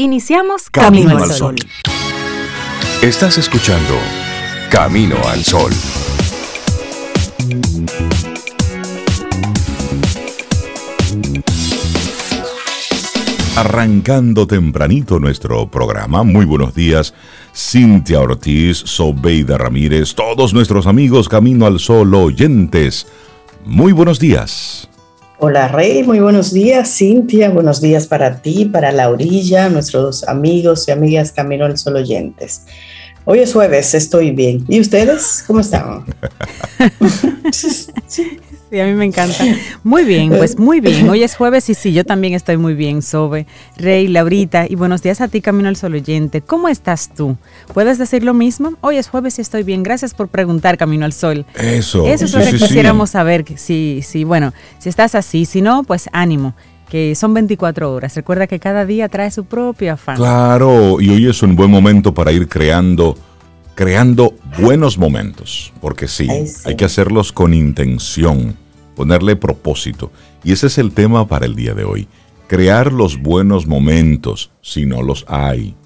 Iniciamos Camino, al Sol. Estás escuchando Camino al Sol. Arrancando tempranito nuestro programa. Muy buenos días, Cintia Ortiz, Sobeida Ramírez, todos nuestros amigos Camino al Sol oyentes. Muy buenos días. Hola Rey, muy buenos días Cintia, buenos días para ti, para la orilla, nuestros amigos y amigas Camino al Sol oyentes. Hoy es jueves, estoy bien. ¿Y ustedes cómo están? Sí, a mí me encanta. Muy bien, pues muy bien. Hoy es jueves y sí, yo también estoy muy bien, Sobe, Rey, Laurita. Y buenos días a ti, Camino al Sol Oyente. ¿Cómo estás tú? ¿Puedes decir lo mismo? Hoy es jueves y estoy bien. Gracias por preguntar, Camino al Sol. Eso. Eso es lo que quisiéramos saber. Sí, sí, bueno, si estás así, si no, pues ánimo que son 24 horas. Recuerda que cada día trae su propio afán. Claro, y hoy es un buen momento para ir creando creando buenos momentos, porque sí, hay que hacerlos con intención, ponerle propósito. Y ese es el tema para el día de hoy. Crear los buenos momentos, si no los hay.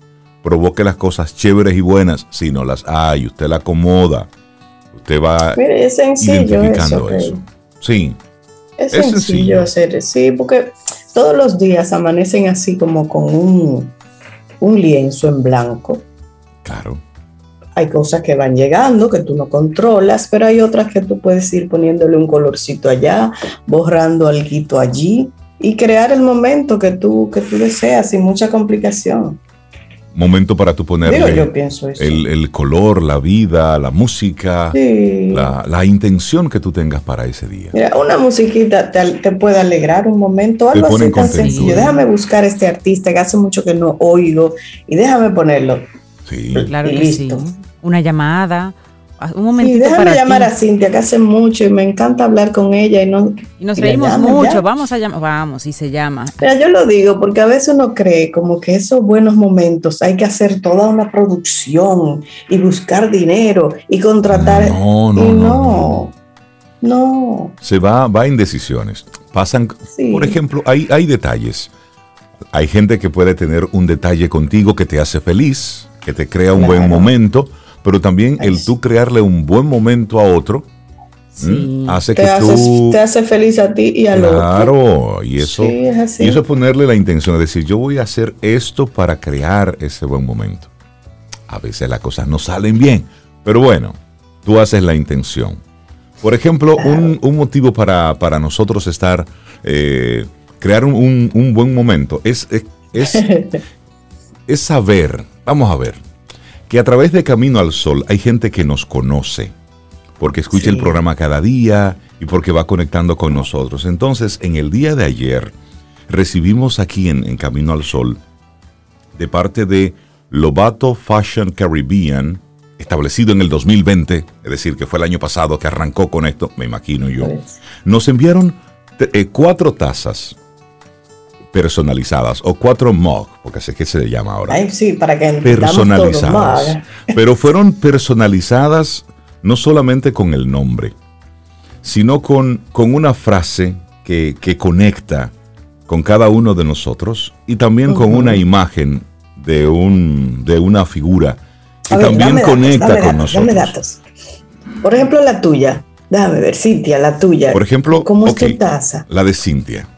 Provoque las cosas chéveres y buenas, si no las hay. Usted la acomoda. Usted va es identificando eso. Sí. Es, sencillo, hacer, sí, porque todos los días amanecen así como con un, un lienzo en blanco. Claro hay cosas que van llegando que tú no controlas, pero hay otras que tú puedes ir poniéndole un colorcito allá, borrando algo allí y crear el momento que tú, que tú deseas sin mucha complicación. Momento para tú ponerle El, color, la vida, la música, la, intención que tú tengas para ese día. Mira, una musiquita te, puede alegrar un momento, algo así tan sencillo. Déjame buscar este artista que hace mucho que no oigo y déjame ponerlo Claro que sí. Una llamada, un momentito sí, déjame llamar a Cintia, que hace mucho y me encanta hablar con ella y, no, y nos reímos mucho, vamos a llamar, vamos, y se llama. Mira, yo lo digo porque a veces uno cree como que esos buenos momentos hay que hacer toda una producción y buscar dinero y contratar. No, no, no. no. Se va, va en decisiones. Pasan, por ejemplo, hay, hay detalles. Hay gente que puede tener un detalle contigo que te hace feliz, que te crea un buen momento, pero también el tú crearle un buen momento a otro hace que tú te hace feliz a ti y al otro. Claro, y eso y eso es ponerle la intención de decir, yo voy a hacer esto para crear ese buen momento. A veces las cosas no salen bien, pero bueno, tú haces la intención. Por ejemplo, un, motivo para, nosotros estar, eh, crear un, buen momento es, es, es saber Vamos a ver, que a través de Camino al Sol hay gente que nos conoce, porque escucha el programa cada día y porque va conectando con nosotros. Entonces, en el día de ayer, recibimos aquí en, Camino al Sol, de parte de Lobato Fashion Caribbean, establecido en el 2020, es decir, que fue el año pasado que arrancó con esto, me imagino yo, nos enviaron eh, cuatro tazas personalizadas o cuatro mug, porque sé que se le llama ahora. sí, para que personalizadas. pero fueron personalizadas no solamente con el nombre, sino con, con una frase que, conecta con cada uno de nosotros y también con una imagen de, un, de una figura que también conecta con nosotros. datos. Por ejemplo, la tuya. Déjame ver, Cintia, la tuya. Por ejemplo, ¿cómo es tu taza? La de Cintia.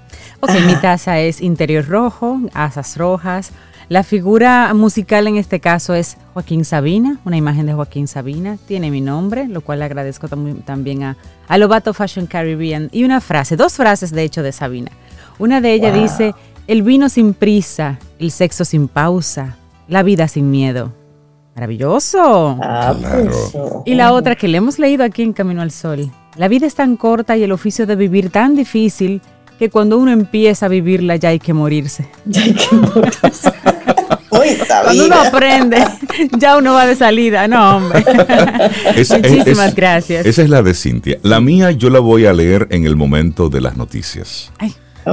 Ok, mi taza es interior rojo, asas rojas. La figura musical en este caso es Joaquín Sabina, una imagen de Joaquín Sabina. Tiene mi nombre, lo cual le agradezco también a, a Lobato Fashion Caribbean. Y una frase, dos frases de hecho de Sabina. Una de ellas dice, el vino sin prisa, el sexo sin pausa, la vida sin miedo. Maravilloso. Ah, pues, y la otra que le hemos leído aquí en Camino al Sol. La vida es tan corta y el oficio de vivir tan difícil que cuando uno empieza a vivirla ya hay que morirse. Ya hay que morirse. Cuando uno aprende, ya uno va de salida. No, hombre. Muchísimas gracias. Esa es la de Cintia. La mía yo la voy a leer en el momento de las noticias.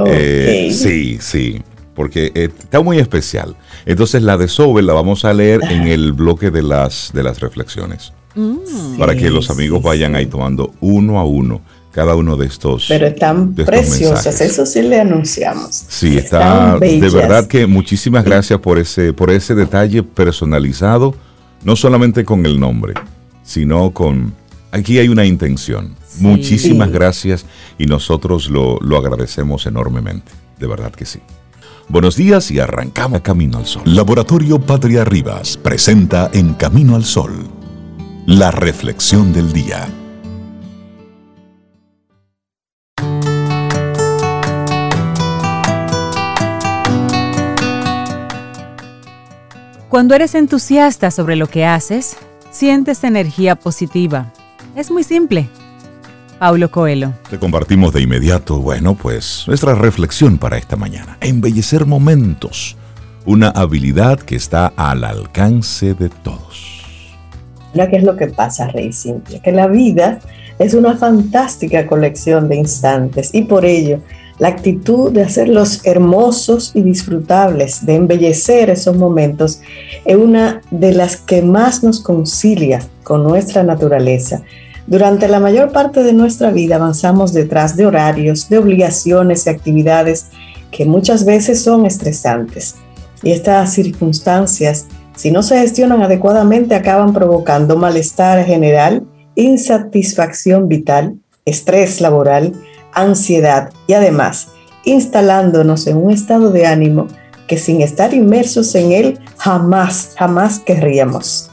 Eh, sí, sí, porque eh, está muy especial. Entonces la de Sobe la vamos a leer en el bloque de las, de las reflexiones. Mm. Para que los amigos vayan ahí tomando uno a uno cada uno de estos. Pero están preciosas, eso sí le anunciamos. Sí, está de verdad que muchísimas gracias por ese, por ese detalle personalizado, no solamente con el nombre, sino con aquí hay una intención. Muchísimas gracias y nosotros lo, lo agradecemos enormemente, de verdad que sí. Buenos días y arrancamos Camino al Sol. Laboratorio Patria Rivas presenta En Camino al Sol la reflexión del día. Cuando eres entusiasta sobre lo que haces, sientes energía positiva. Es muy simple. Paulo Coelho. Te compartimos de inmediato, bueno, pues nuestra reflexión para esta mañana. Embellecer momentos, una habilidad que está al alcance de todos. Mira qué es lo que pasa, Rey Simple, que la vida es una fantástica colección de instantes y por ello la actitud de hacerlos hermosos y disfrutables, de embellecer esos momentos, es una de las que más nos concilia con nuestra naturaleza. Durante la mayor parte de nuestra vida avanzamos detrás de horarios, de obligaciones y actividades que muchas veces son estresantes. Y estas circunstancias, si no se gestionan adecuadamente, acaban provocando malestar general, insatisfacción vital, estrés laboral, ansiedad y además instalándonos en un estado de ánimo que sin estar inmersos en él jamás, jamás querríamos.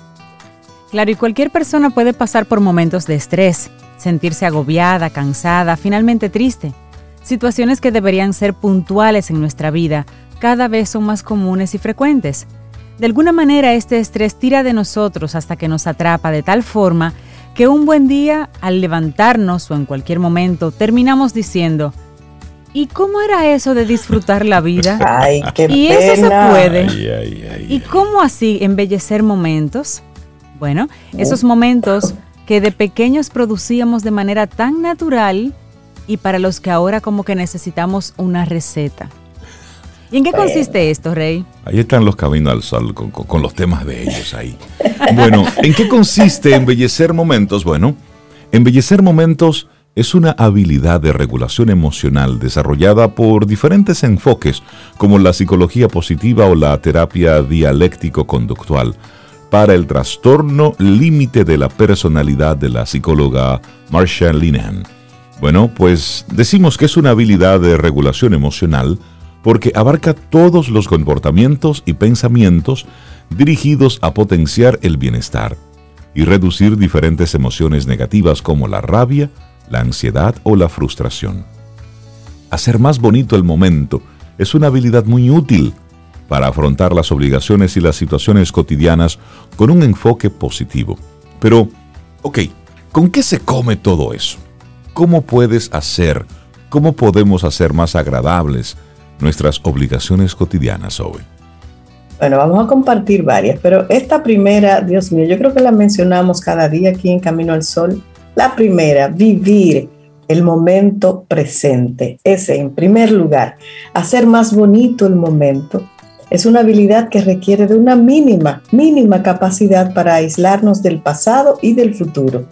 Claro, y cualquier persona puede pasar por momentos de estrés, sentirse agobiada, cansada, finalmente triste. Situaciones que deberían ser puntuales en nuestra vida cada vez son más comunes y frecuentes. De alguna manera este estrés tira de nosotros hasta que nos atrapa de tal forma que un buen día, al levantarnos o en cualquier momento, terminamos diciendo, ¿y cómo era eso de disfrutar la vida? Ay, qué y eso se puede. ¿Y cómo así embellecer momentos? Bueno, esos momentos que de pequeños producíamos de manera tan natural y para los que ahora como que necesitamos una receta. ¿Y en qué consiste esto, Rey? Ahí están los caminos al sol con, los temas de ellos ahí. Bueno, ¿en qué consiste embellecer momentos? Bueno, embellecer momentos es una habilidad de regulación emocional desarrollada por diferentes enfoques como la psicología positiva o la terapia dialéctico-conductual para el trastorno límite de la personalidad de la psicóloga Marsha Linehan. Bueno, pues decimos que es una habilidad de regulación emocional porque abarca todos los comportamientos y pensamientos dirigidos a potenciar el bienestar y reducir diferentes emociones negativas como la rabia, la ansiedad o la frustración. Hacer más bonito el momento es una habilidad muy útil para afrontar las obligaciones y las situaciones cotidianas con un enfoque positivo. Pero, ok, ¿con qué se come todo eso? ¿Cómo puedes hacer, cómo podemos hacer más agradables, nuestras obligaciones cotidianas hoy? Bueno, vamos a compartir varias, pero esta primera, Dios mío, yo creo que la mencionamos cada día aquí en Camino al Sol. La primera, vivir el momento presente. Ese, en primer lugar, hacer más bonito el momento. Es una habilidad que requiere de una mínima, mínima capacidad para aislarnos del pasado y del futuro.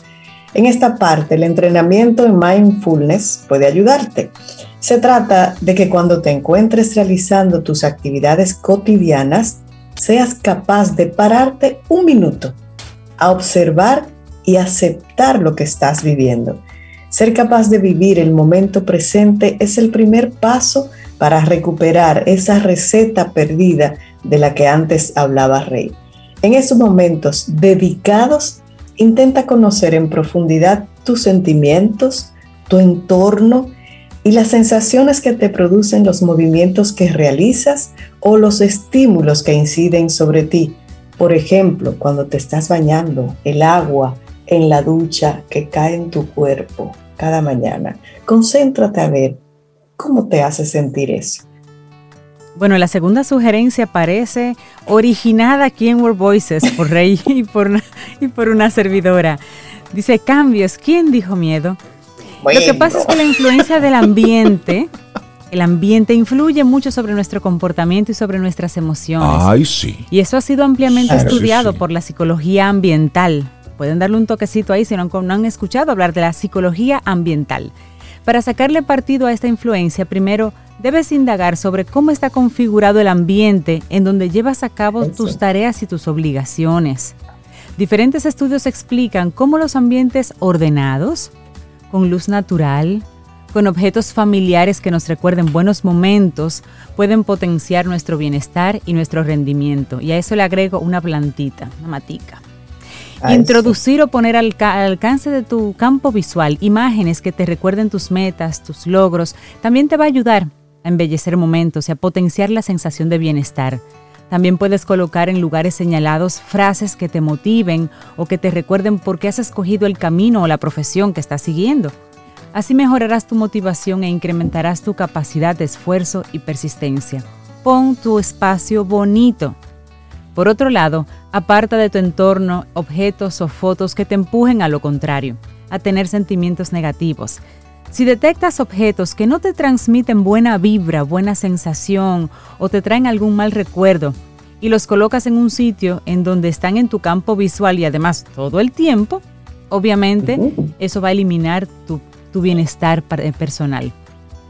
En esta parte, el entrenamiento en mindfulness puede ayudarte. Se trata de que cuando te encuentres realizando tus actividades cotidianas, seas capaz de pararte un minuto a observar y aceptar lo que estás viviendo. Ser capaz de vivir el momento presente es el primer paso para recuperar esa receta perdida de la que antes hablaba Rey. En esos momentos dedicados, intenta conocer en profundidad tus sentimientos, tu entorno y las sensaciones que te producen los movimientos que realizas o los estímulos que inciden sobre ti. Por ejemplo, cuando te estás bañando, el agua en la ducha que cae en tu cuerpo cada mañana. Concéntrate a ver cómo te hace sentir eso. Bueno, la segunda sugerencia parece originada aquí en World Voices por Rey y por, y por una servidora. Dice, cambios, ¿quién dijo miedo? Lo que pasa es que la influencia del ambiente, el ambiente influye mucho sobre nuestro comportamiento y sobre nuestras emociones. Ay, sí. Y eso ha sido ampliamente estudiado por la psicología ambiental. Pueden darle un toquecito ahí si no, no han escuchado hablar de la psicología ambiental. Para sacarle partido a esta influencia, primero debes indagar sobre cómo está configurado el ambiente en donde llevas a cabo tus tareas y tus obligaciones. Diferentes estudios explican cómo los ambientes ordenados, con luz natural, con objetos familiares que nos recuerden buenos momentos, pueden potenciar nuestro bienestar y nuestro rendimiento. Y a eso le agrego una plantita, una matica. Introducir o poner al, alcance de tu campo visual imágenes que te recuerden tus metas, tus logros, también te va a ayudar a embellecer momentos y a potenciar la sensación de bienestar. También puedes colocar en lugares señalados frases que te motiven o que te recuerden por qué has escogido el camino o la profesión que estás siguiendo. Así mejorarás tu motivación e incrementarás tu capacidad de esfuerzo y persistencia. Pon tu espacio bonito. Por otro lado, aparta de tu entorno objetos o fotos que te empujen a lo contrario, a tener sentimientos negativos. Si detectas objetos que no te transmiten buena vibra, buena sensación o te traen algún mal recuerdo y los colocas en un sitio en donde están en tu campo visual y además todo el tiempo, obviamente eso va a eliminar tu, bienestar eh, personal.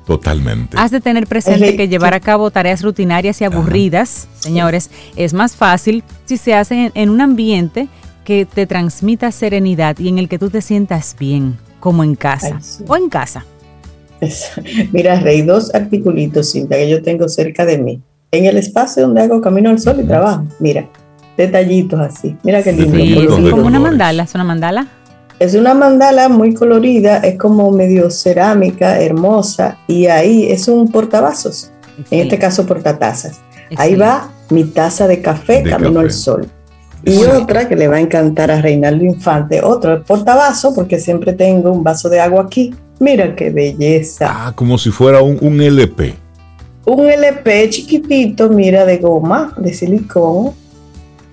Totalmente. Has de tener presente que llevar a cabo tareas rutinarias y aburridas, señores, es más fácil si se hacen en un ambiente que te transmita serenidad y en el que tú te sientas bien como en casa o en casa. Mira, Rey, dos articulitos, Cinta, que yo tengo cerca de mí. En el espacio donde hago camino al sol y trabajo. Mira, detallitos así. Mira qué lindo. Sí, como una mandala. ¿Es una mandala? Es una mandala muy colorida, es como medio cerámica, hermosa, y ahí es un portavasos, en este caso portatazas. Ahí va mi taza de café camino al sol. Y otra que le va a encantar a Reinaldo Infante, otro portavaso, porque siempre tengo un vaso de agua aquí. Mira qué belleza. Ah, como si fuera un, un LP. Un LP chiquitito, mira, de goma, de silicón.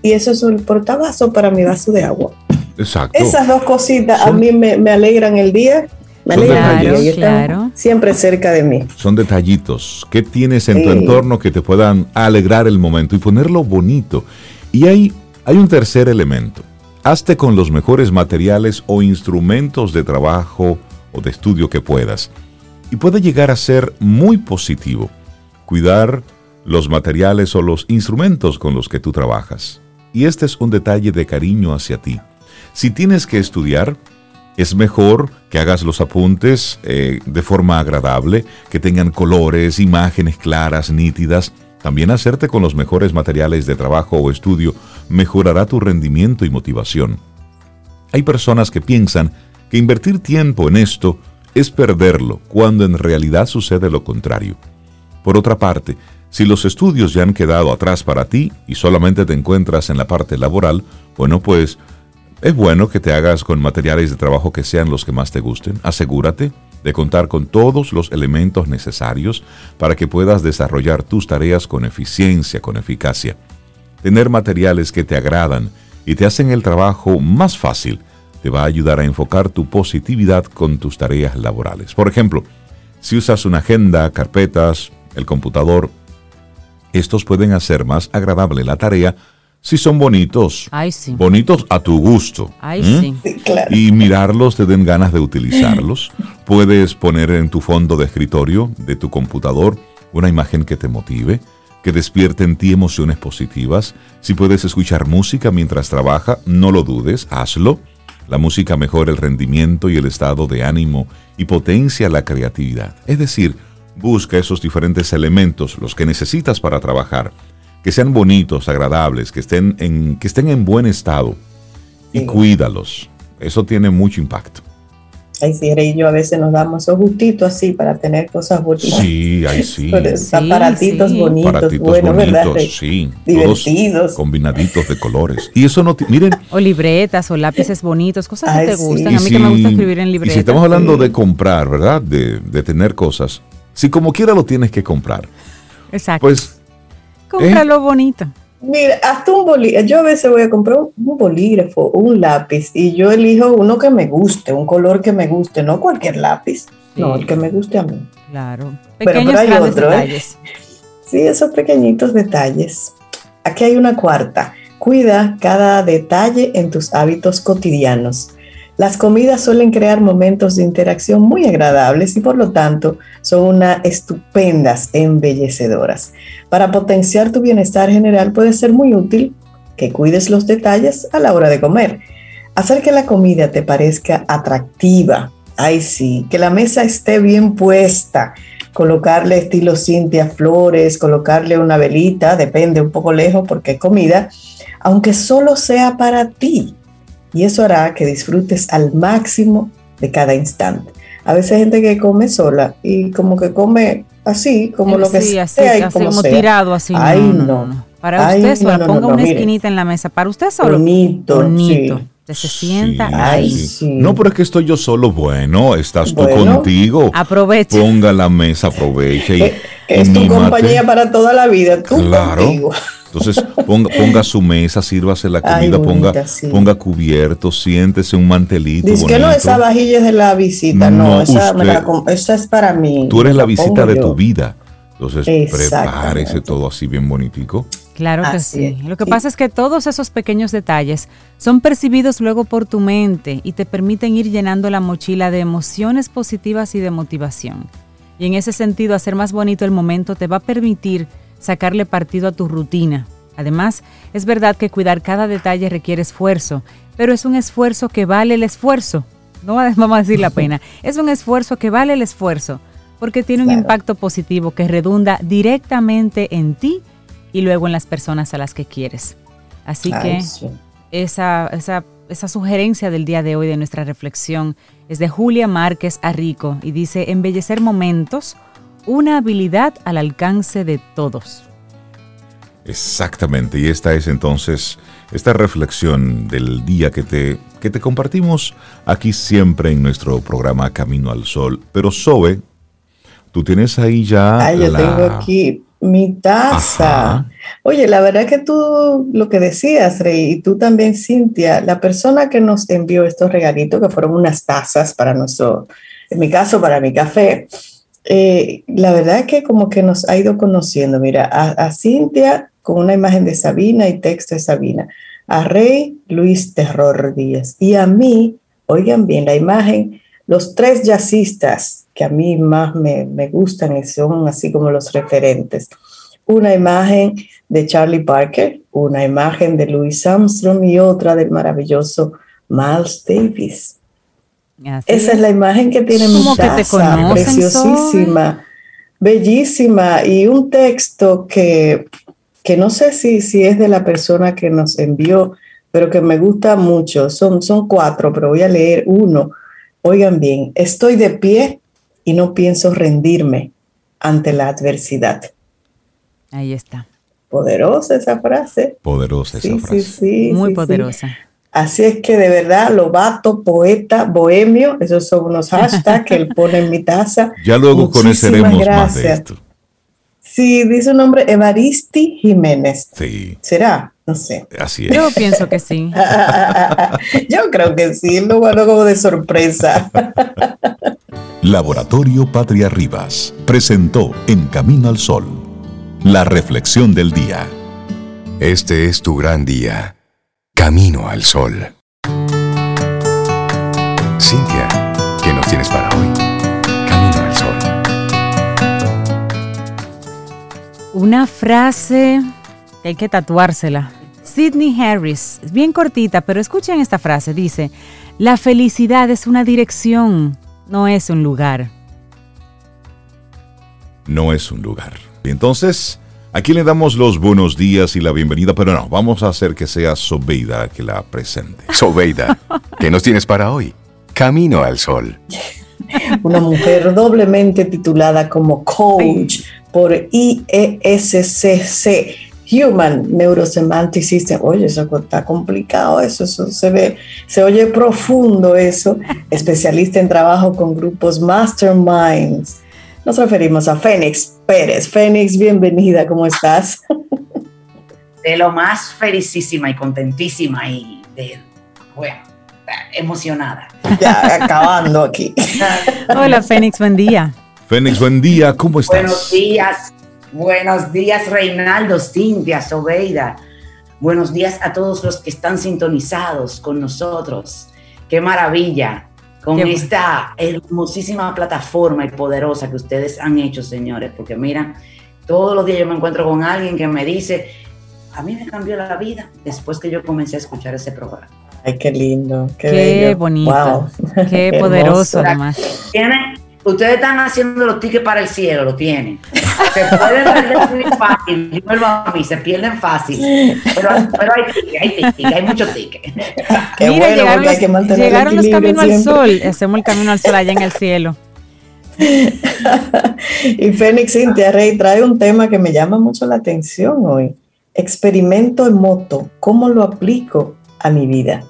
Y eso es un portavaso para mi vaso de agua. Exacto. Esas dos cositas a mí me, alegran el día. Me alegran el día. Claro. Siempre cerca de mí. Son detallitos. ¿Qué tienes en tu entorno que te puedan alegrar el momento y ponerlo bonito? Y hay hay un tercer elemento. Hazte con los mejores materiales o instrumentos de trabajo o de estudio que puedas. Y puede llegar a ser muy positivo cuidar los materiales o los instrumentos con los que tú trabajas. Y este es un detalle de cariño hacia ti. Si tienes que estudiar, es mejor que hagas los apuntes eh, de forma agradable, que tengan colores, imágenes claras, nítidas, también hacerte con los mejores materiales de trabajo o estudio mejorará tu rendimiento y motivación. Hay personas que piensan que invertir tiempo en esto es perderlo, cuando en realidad sucede lo contrario. Por otra parte, si los estudios ya han quedado atrás para ti y solamente te encuentras en la parte laboral, bueno, pues es bueno que te hagas con materiales de trabajo que sean los que más te gusten. Asegúrate de contar con todos los elementos necesarios para que puedas desarrollar tus tareas con eficiencia, con eficacia. Tener materiales que te agradan y te hacen el trabajo más fácil te va a ayudar a enfocar tu positividad con tus tareas laborales. Por ejemplo, si usas una agenda, carpetas, el computador, estos pueden hacer más agradable la tarea si son bonitos. Bonitos a tu gusto. Y mirarlos te den ganas de utilizarlos. Puedes poner en tu fondo de escritorio de tu computador una imagen que te motive, que despierte en ti emociones positivas. Si puedes escuchar música mientras trabaja, no lo dudes, hazlo. La música mejora el rendimiento y el estado de ánimo y potencia la creatividad. Es decir, busca esos diferentes elementos, los que necesitas para trabajar que sean bonitos, agradables, que estén en, que estén en buen estado y cuídalos. Eso tiene mucho impacto. Ay, sí, y yo a veces nos damos esos gustitos así para tener cosas bonitas. Sí, ay, sí. aparatitos bonitos, aparatitos bueno, bonitos, sí. Divertidos. combinaditos de colores. Y eso no, miren. O libretas o lápices bonitos, cosas que te gustan. A mí que me gusta escribir en libretas. Y si estamos hablando de comprar, ¿verdad? De, de tener cosas. Si como quiera lo tienes que comprar. Exacto. Pues Cómpralo bonito. Mira, hasta un bolígrafo. Yo a veces voy a comprar un bolígrafo, un lápiz, y yo elijo uno que me guste, un color que me guste, no cualquier lápiz, no, el que me guste a mí. Claro. Pequeños pero, otro, ¿eh? detalles. Sí, esos pequeñitos detalles. Aquí hay una cuarta. Cuida cada detalle en tus hábitos cotidianos. Las comidas suelen crear momentos de interacción muy agradables y por lo tanto son unas estupendas embellecedoras. Para potenciar tu bienestar general puede ser muy útil que cuides los detalles a la hora de comer. Hacer que la comida te parezca atractiva. Ay sí, que la mesa esté bien puesta. Colocarle estilo Cintia flores, colocarle una velita, depende un poco lejos porque es comida, aunque solo sea para ti y eso hará que disfrutes al máximo de cada instante. A veces hay gente que come sola y como que come así, como lo que sea, así, y como, tirado así. Ay, no. Para usted solo, ponga una esquinita en la mesa. Para usted solo. Bonito. Bonito. se sienta ahí. No, pero es que estoy yo solo. Bueno, estás tú contigo. Aprovecha. Ponga la mesa, aprovecha. Y, eh, es tu compañía para toda la vida. Tú claro. contigo. Entonces, ponga, su mesa, sírvase la comida, ponga, ponga cubierto, siéntese un mantelito. Dice que no, esa vajilla es de la visita, no, esa, es para mí. Tú eres la, visita de tu vida. Entonces, prepárese todo así bien bonitico. Claro que sí. Lo que pasa es que todos esos pequeños detalles son percibidos luego por tu mente y te permiten ir llenando la mochila de emociones positivas y de motivación. Y en ese sentido, hacer más bonito el momento te va a permitir sacarle partido a tu rutina. Además, es verdad que cuidar cada detalle requiere esfuerzo, pero es un esfuerzo que vale el esfuerzo. No vamos a decir la pena, es un esfuerzo que vale el esfuerzo, porque tiene un impacto positivo que redunda directamente en ti y luego en las personas a las que quieres. Así que esa, esa, esa sugerencia del día de hoy de nuestra reflexión es de Julia Márquez Arrico y dice, embellecer momentos una habilidad al alcance de todos. Exactamente, y esta es entonces esta reflexión del día que te, que te compartimos aquí siempre en nuestro programa Camino al Sol. Pero Sobe, tú tienes ahí ya... yo tengo aquí mi taza. Oye, la verdad que tú lo que decías, Rey, y tú también, Cintia, la persona que nos envió estos regalitos, que fueron unas tazas para nuestro, en mi caso, para mi café, eh, la verdad es que como que nos ha ido conociendo, mira, a, Cintia con una imagen de Sabina y texto de Sabina, a Rey Luis Terror Díaz y a mí, oigan bien, la imagen, los tres jazzistas que a mí más me, me gustan y son así como los referentes. Una imagen de Charlie Parker, una imagen de Louis Armstrong y otra del maravilloso Miles Davis. Esa es. la imagen que tiene mi taza, preciosísima, bellísima y un texto que, que no sé si, si es de la persona que nos envió, pero que me gusta mucho. Son, son cuatro, pero voy a leer uno. Oigan bien, estoy de pie y no pienso rendirme ante la adversidad. Ahí está. Poderosa esa frase. Poderosa esa frase. Sí, sí, Muy poderosa. Así es que de verdad, Lobato, poeta, bohemio, esos son unos hashtags que él pone en mi taza. Ya luego conoceremos más de esto. Sí, dice un nombre Evaristi Jiménez. Sí. ¿Será? No sé. Así es. Yo pienso que sí. Yo creo que sí, lo bueno como de sorpresa. Laboratorio Patria Rivas presentó En Camino al Sol, la reflexión del día. Este es tu gran día Camino al Sol. Cintia, ¿qué nos tienes para hoy? Camino al Sol. Una frase que hay que tatuársela. Sidney Harris, bien cortita, pero escuchen esta frase. Dice, la felicidad es una dirección, no es un lugar. No es un lugar. Entonces, Aquí le damos los buenos días y la bienvenida, pero no, vamos a hacer que sea Sobeida que la presente. Sobeida, ¿qué nos tienes para hoy? Camino al Sol. Una mujer doblemente titulada como coach por IESCC, Human Neurosemantic System. Oye, eso está complicado, eso, eso se ve, se oye profundo eso. Especialista en trabajo con grupos masterminds nos referimos a Fénix Pérez. Fénix, bienvenida, ¿cómo estás? De lo más felicísima y contentísima y de, bueno, emocionada. Ya, acabando aquí. Hola, Fénix, buen día. Fénix, buen día, ¿cómo estás? Buenos días, buenos días, Reinaldo, Cintia, Sobeida. Buenos días a todos los que están sintonizados con nosotros. Qué maravilla con esta hermosísima plataforma y poderosa que ustedes han hecho, señores, porque mira, todos los días yo me encuentro con alguien que me dice, a mí me cambió la vida después que yo comencé a escuchar ese programa. Ay, qué lindo, qué, bonito, qué poderoso además. Ustedes están haciendo los tickets para el cielo, lo tienen. Se pueden perder muy fácil, vuelvo a mí, se pierden fácil. Pero, hay tickets, hay tickets, hay muchos tickets. Qué Mira, bueno, llegaron, hay que mantener llegaron los caminos al sol, hacemos el camino al sol allá en el cielo. y Fénix Cintia Rey trae un tema que me llama mucho la atención hoy. Experimento en moto, ¿cómo lo aplico a mi vida?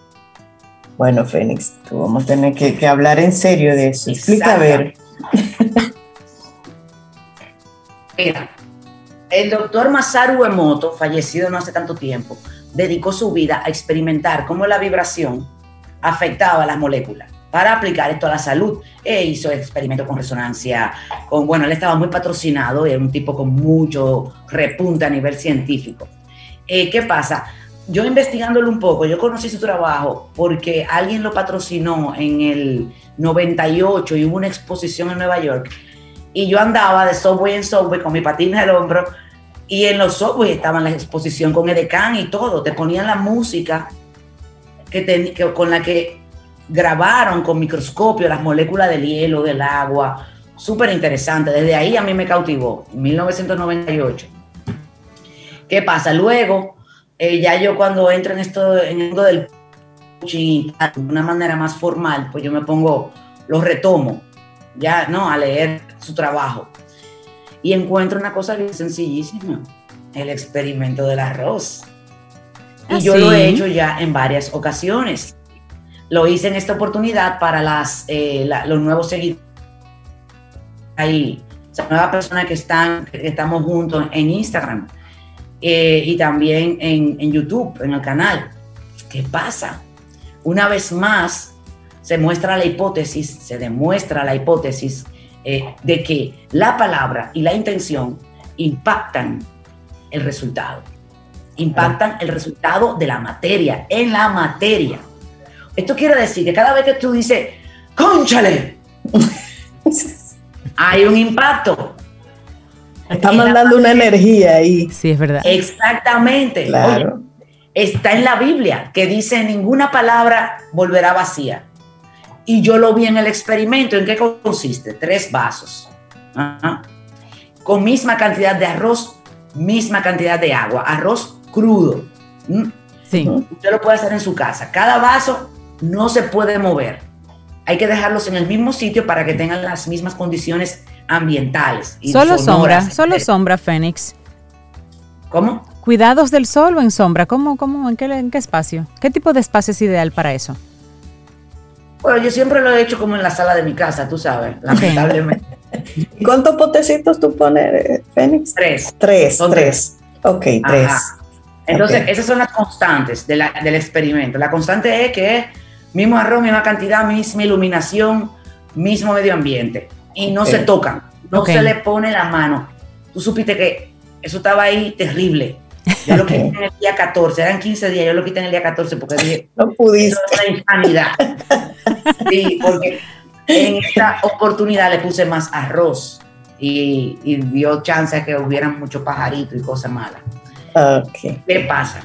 Bueno, Fénix, tú vamos a tener que, hablar en serio de eso. Explica a ver. El doctor Masaru Emoto, fallecido no hace tanto tiempo, dedicó su vida a experimentar cómo la vibración afectaba a las moléculas para aplicar esto a la salud. E hizo experimentos con resonancia, con, bueno, él estaba muy patrocinado, era un tipo con mucho repunte a nivel científico. Eh, ¿Qué pasa? Yo investigándolo un poco, yo conocí su trabajo porque alguien lo patrocinó en el 98 y hubo una exposición en Nueva York. Y yo andaba de subway en subway con mi patina al hombro y en los subway estaba la exposición con Edecán y todo. Te ponían la música que, con la que grabaron con microscopio las moléculas del hielo, del agua. Súper interesante. Desde ahí a mí me cautivó, en 1998. ¿Qué pasa? Luego eh, ya yo cuando entro en esto, en el mundo del coaching de una manera más formal, pues yo me pongo, lo retomo, ya, ¿no? A leer su trabajo. Y encuentro una cosa bien sencillísima, el experimento del arroz. Y ah, yo lo he hecho ya en varias ocasiones. Lo hice en esta oportunidad para las, eh, los nuevos seguidores. Ahí, o sea, nuevas personas que están, que estamos juntos en Instagram eh, y también en, YouTube, en el canal. ¿Qué pasa? Una vez más, se muestra la hipótesis, se demuestra la hipótesis eh, de que la palabra y la intención impactan el resultado. Impactan el resultado de la materia, en la materia. Esto quiere decir que cada vez que tú dices, ¡cónchale! hay un impacto. Está mandando una energía ahí. Sí, es verdad. Exactamente. Claro. está en la Biblia que dice ninguna palabra volverá vacía. Y yo lo vi en el experimento. ¿En qué consiste? Tres vasos. Con misma cantidad de arroz, misma cantidad de agua. Arroz crudo. ¿Mm? Sí. Usted lo puede hacer en su casa. Cada vaso no se puede mover. Hay que dejarlos en el mismo sitio para que tengan las mismas condiciones ambientales. Y solo sombra, solo sombra, Fénix. ¿Cómo? Cuidados del sol o en sombra, ¿cómo, cómo, en, qué, en qué espacio? ¿Qué tipo de espacio es ideal para eso? Bueno, yo siempre lo he hecho como en la sala de mi casa, tú sabes, lamentablemente. ¿Cuántos potecitos tú pones, Fénix? Tres. Tres, tres. Ok, tres. Entonces, esas son las constantes del experimento. La constante es que mismo arroz, misma cantidad, misma iluminación, mismo medio ambiente y no se tocan, no se le pone la mano. Tú supiste que eso estaba ahí terrible. Yo lo quité en el día 14, eran 15 días, yo lo quité en el día 14 porque dije, no pudiste. Eso es una insanidad. Sí, porque en esta oportunidad le puse más arroz y, dio chance a que hubieran muchos pajaritos y cosas malas. Okay. ¿Qué pasa?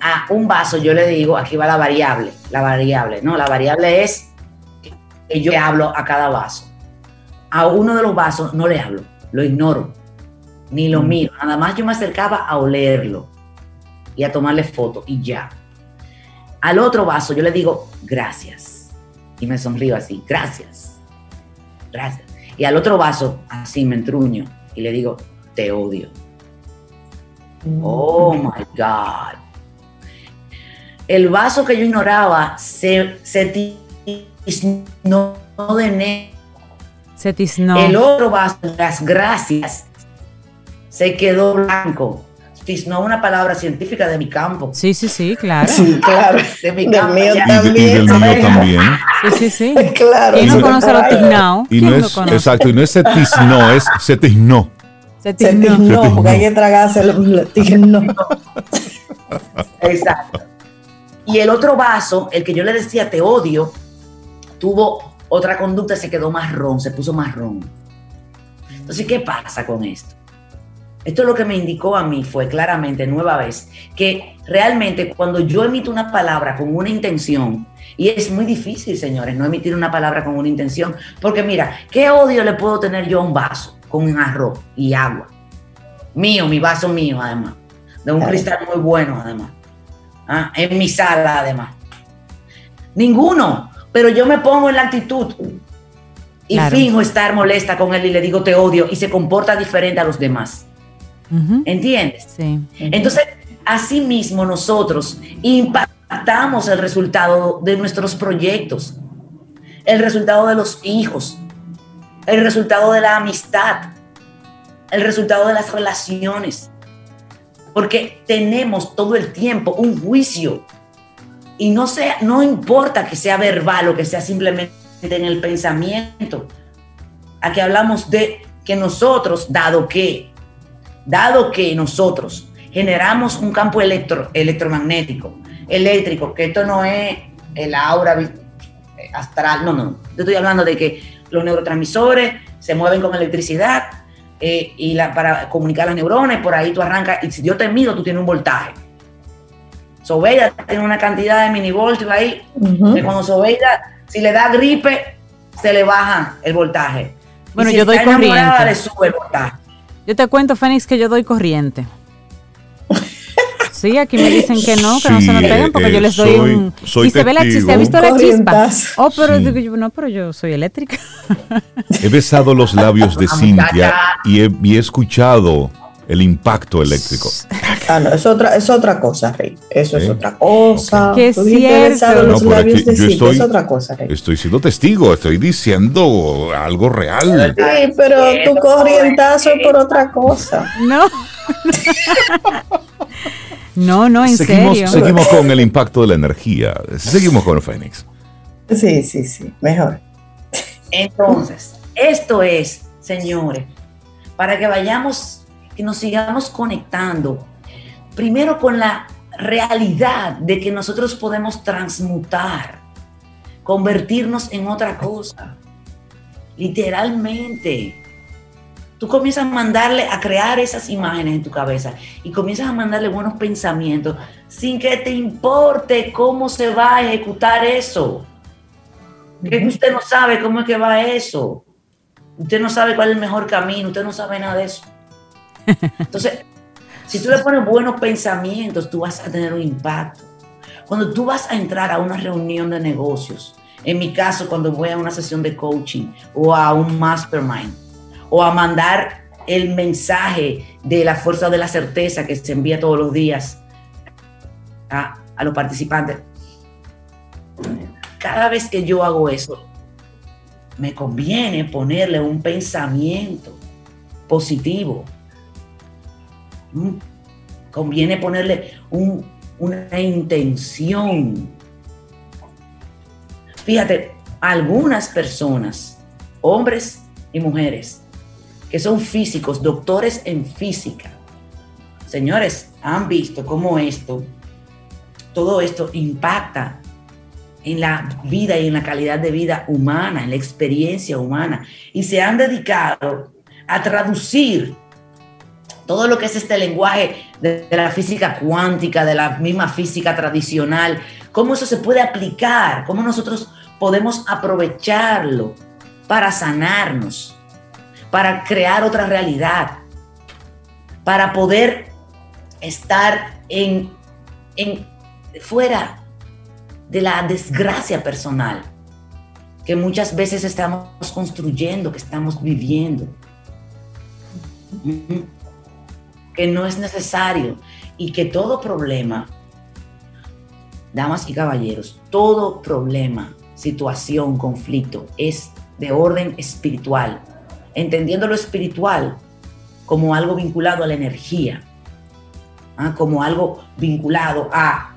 A un vaso yo le digo, aquí va la variable, la variable, ¿no? La variable es yo le hablo a cada vaso. A uno de los vasos no le hablo, lo ignoro, ni lo mm. miro. Nada más yo me acercaba a olerlo y a tomarle foto y ya. Al otro vaso yo le digo gracias y me sonrío así, gracias, gracias. Y al otro vaso así me entruño y le digo te odio. Mm. Oh my God. El vaso que yo ignoraba se, se no de Se tiznó. El otro vaso, las gracias, se quedó blanco. Tiznó una palabra científica de mi campo. Sí, sí, sí, claro. Sí, claro. De mi campo. Mío también. Y, del mío también. Sí, sí, sí. Claro. ¿Quién no conoce lo tiznado? Y no es, exacto, y no es se tiznó, es se tiznó. Se tiznó, porque hay que tragarse no. Exacto. Y el otro vaso, el que yo le decía te odio, tuvo otra conducta, se quedó marrón, se puso marrón. Entonces, ¿qué pasa con esto? Esto lo que me indicó a mí fue claramente, nueva vez, que realmente cuando yo emito una palabra con una intención, y es muy difícil, señores, no emitir una palabra con una intención, porque mira, ¿qué odio le puedo tener yo a un vaso con un arroz y agua? Mío, mi vaso mío, además, de un cristal muy bueno, además, ¿Ah? en mi sala, además. Ninguno, pero yo me pongo en la actitud y fijo estar molesta con él y le digo te odio y se comporta diferente a los demás. ¿Entiendes? Sí. Entonces, así mismo nosotros impactamos el resultado de nuestros proyectos, el resultado de los hijos, el resultado de la amistad, el resultado de las relaciones. Porque tenemos todo el tiempo un juicio. Y no, sea, no importa que sea verbal o que sea simplemente en el pensamiento. Aquí hablamos de que nosotros, dado que dado que nosotros generamos un campo electro, electromagnético, eléctrico, que esto no es el aura astral, no, no, yo estoy hablando de que los neurotransmisores se mueven con electricidad eh, y para comunicar las neuronas, por ahí tú arrancas, y si yo te mido, tú tienes un voltaje. Sobeida tiene una cantidad de minivoltios ahí, que cuando Sobeida, si le da gripe, se le baja el voltaje. Bueno, yo doy corriente. le sube el voltaje. Yo te cuento, Fénix, que yo doy corriente. Sí, aquí me dicen que no, que no se me pegan porque yo les doy un. y se ve la chispa, ¿se ha visto la chispa? Oh, pero no, pero yo soy eléctrica. He besado los labios de Cintia y he, escuchado el impacto eléctrico. Ah, no, es otra, es otra cosa, Rey. Eso es otra cosa. Que cierto. Los labios de Cintia, es otra cosa, Rey. Estoy siendo testigo, estoy diciendo algo real. Sí, pero tu corrientazo es por otra cosa. No. No, no, en serio. Seguimos con el impacto de la energía. Seguimos con Fénix. Sí, sí, sí, mejor. Entonces, esto es, señores, para que vayamos, que nos sigamos conectando, primero con la realidad de que nosotros podemos transmutar, convertirnos en otra cosa, literalmente tú comienzas a mandarle, a crear esas imágenes en tu cabeza y comienzas a mandarle buenos pensamientos sin que te importe cómo se va a ejecutar eso. Que usted no sabe cómo es que va eso. Usted no sabe cuál es el mejor camino, usted no sabe nada de eso. Entonces, si tú le pones buenos pensamientos, tú vas a tener un impacto. Cuando tú vas a entrar a una reunión de negocios, en mi caso, cuando voy a una sesión de coaching o a un mastermind, o a mandar el mensaje de la fuerza de la certeza que se envía todos los días a, los participantes. Cada vez que yo hago eso, me conviene ponerle un pensamiento positivo. Mm, conviene ponerle una intención. Fíjate, algunas personas, hombres y mujeres, que son físicos, doctores en física. Señores, han visto cómo esto, todo esto impacta en la vida y en la calidad de vida humana, en la experiencia humana, y se han dedicado a traducir todo lo que es este lenguaje de, la física cuántica, de la misma física tradicional, cómo eso se puede aplicar, cómo nosotros podemos aprovecharlo para sanarnos, para crear otra realidad, para poder estar en, fuera de la desgracia personal que muchas veces estamos construyendo, que estamos viviendo, que no es necesario y que todo problema, damas y caballeros, todo problema, situación, conflicto es de orden espiritual, entendiendo lo espiritual como algo vinculado a la energía, ¿ah? como algo vinculado a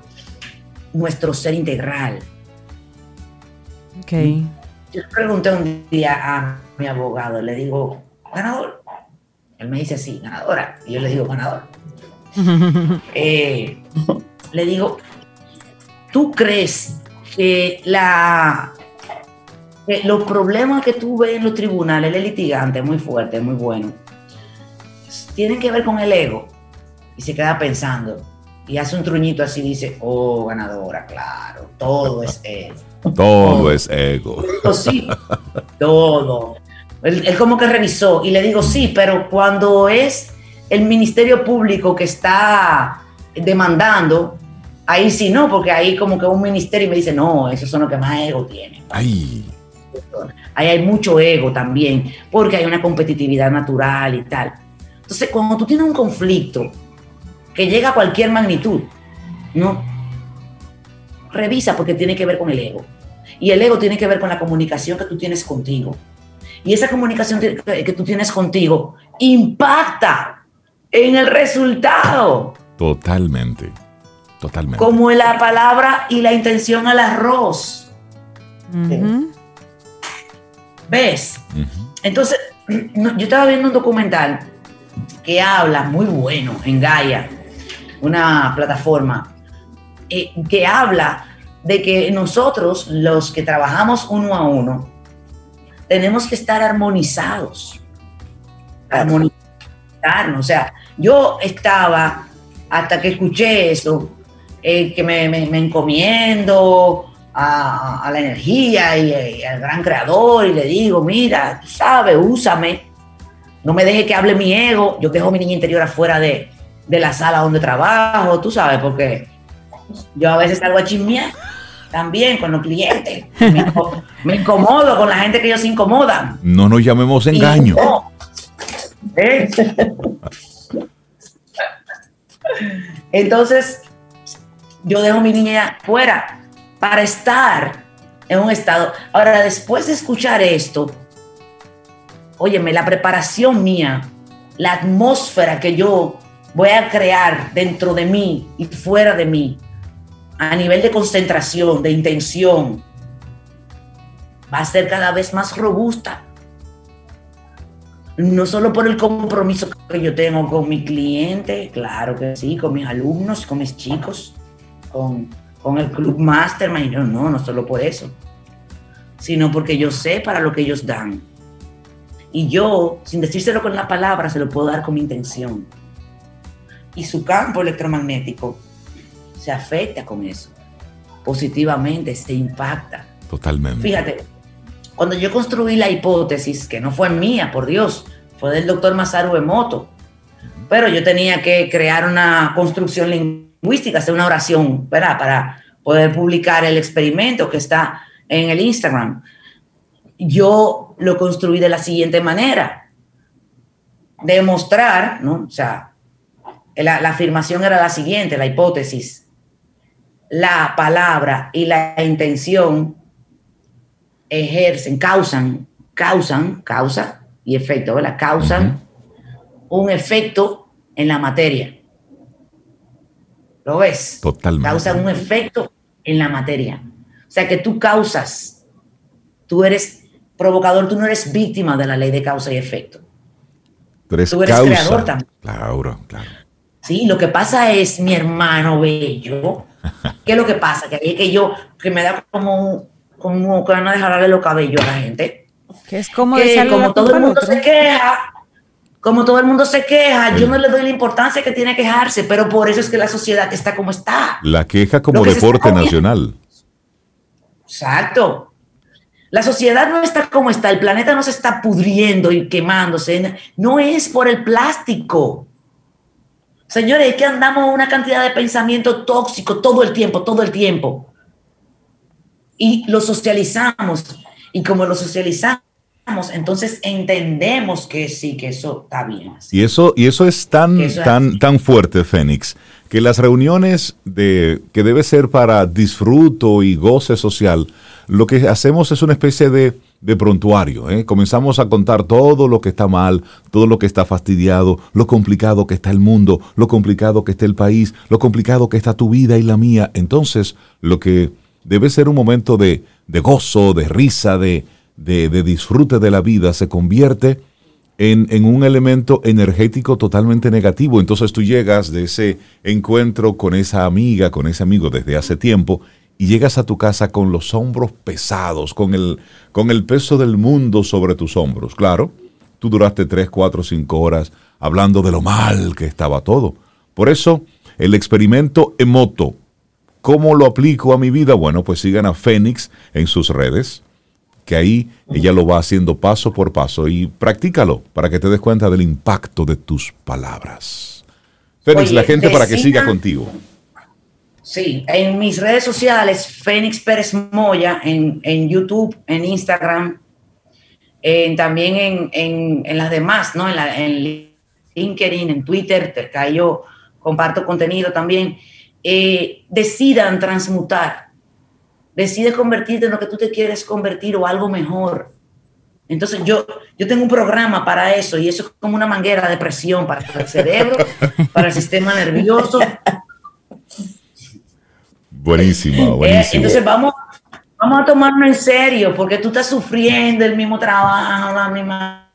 nuestro ser integral. Okay. Yo le pregunté un día a mi abogado, le digo, ganador, Él me dice, sí, ganadora. Y yo le digo, ganador. Eh, le digo, ¿tú crees que la, los problemas que tú ves en los tribunales, el litigante, muy fuerte, muy bueno, tienen que ver con el ego. Y se queda pensando. Y hace un truñito así, dice, oh, ganadora, claro, todo es ego. Todo, es ego. sí, todo. Él, como que revisó y le digo, sí, pero cuando es el Ministerio Público que está demandando, ahí sí no, porque ahí como que un ministerio me dice, no, esos son los que más ego tienen. Ahí hay mucho ego también, porque hay una competitividad natural y tal. Entonces, cuando tú tienes un conflicto que llega a cualquier magnitud, ¿no? Revisa porque tiene que ver con el ego. Y el ego tiene que ver con la comunicación que tú tienes contigo. Y esa comunicación que tú tienes contigo impacta en el resultado. Totalmente. Totalmente. Como la palabra y la intención al arroz. ¿Ves? Entonces, yo estaba viendo un documental que habla, muy bueno, en Gaia, una plataforma, eh, que habla de que nosotros, los que trabajamos uno a uno, tenemos que estar armonizados. Armonizarnos. O sea, yo estaba, hasta que escuché eso, eh, que me, me encomiendo, a, la energía y, al gran creador y le digo, mira, tú sabes, úsame, no me deje que hable mi ego, yo dejo mi niña interior afuera de, la sala donde trabajo, tú sabes, porque yo a veces salgo a chismear también con los clientes, me, incomodo con la gente que ellos se incomodan. No nos llamemos engaño. ¿eh? Entonces, yo dejo mi niña fuera para estar en un estado. Ahora, después de escuchar esto, óyeme, la preparación mía, la atmósfera que yo voy a crear dentro de mí y fuera de mí, a nivel de concentración, de intención, va a ser cada vez más robusta. No solo por el compromiso que yo tengo con mi cliente, claro que sí, con mis alumnos, con mis chicos, con con el Club Mastermind. No, no, no solo por eso, sino porque yo sé para lo que ellos dan. Y yo, sin decírselo con la palabra, se lo puedo dar con mi intención. Y su campo electromagnético se afecta con eso. Positivamente, se impacta. Totalmente. Fíjate, cuando yo construí la hipótesis, que no fue mía, por Dios, fue del doctor Masaru Emoto, pero yo tenía que crear una construcción lingüística hacer una oración, ¿verdad? Para poder publicar el experimento que está en el Instagram. Yo lo construí de la siguiente manera. Demostrar, ¿no? O sea, la, la afirmación era la siguiente, la hipótesis. La palabra y la intención ejercen, causan, causan, causa y efecto, ¿verdad? Causan un efecto en la materia. ¿Lo ves? Totalmente. Causan un efecto en la materia. O sea que tú causas, tú eres provocador, tú no eres víctima de la ley de causa y efecto. Tú eres, creador también. Claro, claro. Sí, lo que pasa es, mi hermano bello, ¿qué es lo que pasa? Que, que yo, que me da como, como que van a dejarle los cabellos a la gente. Que es como, que, como todo el mundo se queja, como todo el mundo se queja, yo no le doy la importancia que tiene que quejarse, pero por eso es que la sociedad está como está. La queja como deporte nacional. Exacto. La sociedad no está como está, el planeta no se está pudriendo y quemándose, no es por el plástico. Señores, es que andamos una cantidad de pensamiento tóxico todo el tiempo, todo el tiempo. Y lo socializamos. Y como lo socializamos, entonces entendemos que sí, que eso está bien. Y eso, y eso es tan, tan, tan fuerte, Fénix, que las reuniones de, que debe ser para disfruto y goce social, lo que hacemos es una especie de, prontuario. ¿eh? Comenzamos a contar todo lo que está mal, todo lo que está fastidiado, lo complicado que está el mundo, lo complicado que está el país, lo complicado que está tu vida y la mía. Entonces, lo que debe ser un momento de, de gozo, de risa, de, de, disfrute de la vida se convierte en, en, un elemento energético totalmente negativo. Entonces tú llegas de ese encuentro con esa amiga, con ese amigo desde hace tiempo, y llegas a tu casa con los hombros pesados, con el, con el peso del mundo sobre tus hombros. Claro, tú duraste 3, 4, 5 horas hablando de lo mal que estaba todo. Por eso, el experimento Emoto, ¿cómo lo aplico a mi vida? Bueno, pues sigan a Fénix en sus redes, que ahí ella lo va haciendo paso por paso y practícalo para que te des cuenta del impacto de tus palabras. Fénix, la gente para que siga contigo. Sí, en mis redes sociales, Fénix Pérez Moya, en, YouTube, en Instagram, también en, las demás, ¿no? En, la, en LinkedIn, en Twitter, que yo comparto contenido también. Eh, decidan transmutar, decide convertirte en lo que tú te quieres convertir o algo mejor. Entonces yo, yo tengo un programa para eso y eso es como una manguera de presión para el cerebro, para el sistema nervioso, Buenísima, eh, entonces vamos, vamos a tomarlo en serio, porque tú estás sufriendo el mismo trabajo, la misma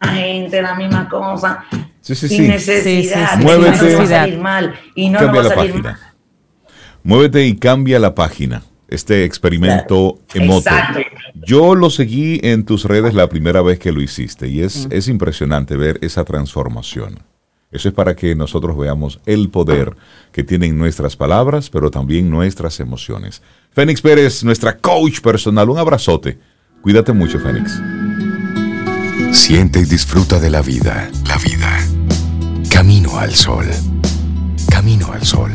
gente, la misma cosa, sí, sí, sin necesidad. Muévete, no va a salir mal y no cambia va a la salir página. mal. Muévete y cambia la página. Este experimento emoto. Exacto. Yo lo seguí en tus redes la primera vez que lo hiciste y es, es impresionante ver esa transformación. Eso es para que nosotros veamos el poder que tienen nuestras palabras, pero también nuestras emociones. Fénix Pérez, nuestra coach personal, un abrazote. Cuídate mucho, Fénix. Siente y disfruta de la vida. La vida. Camino al sol. Camino al sol.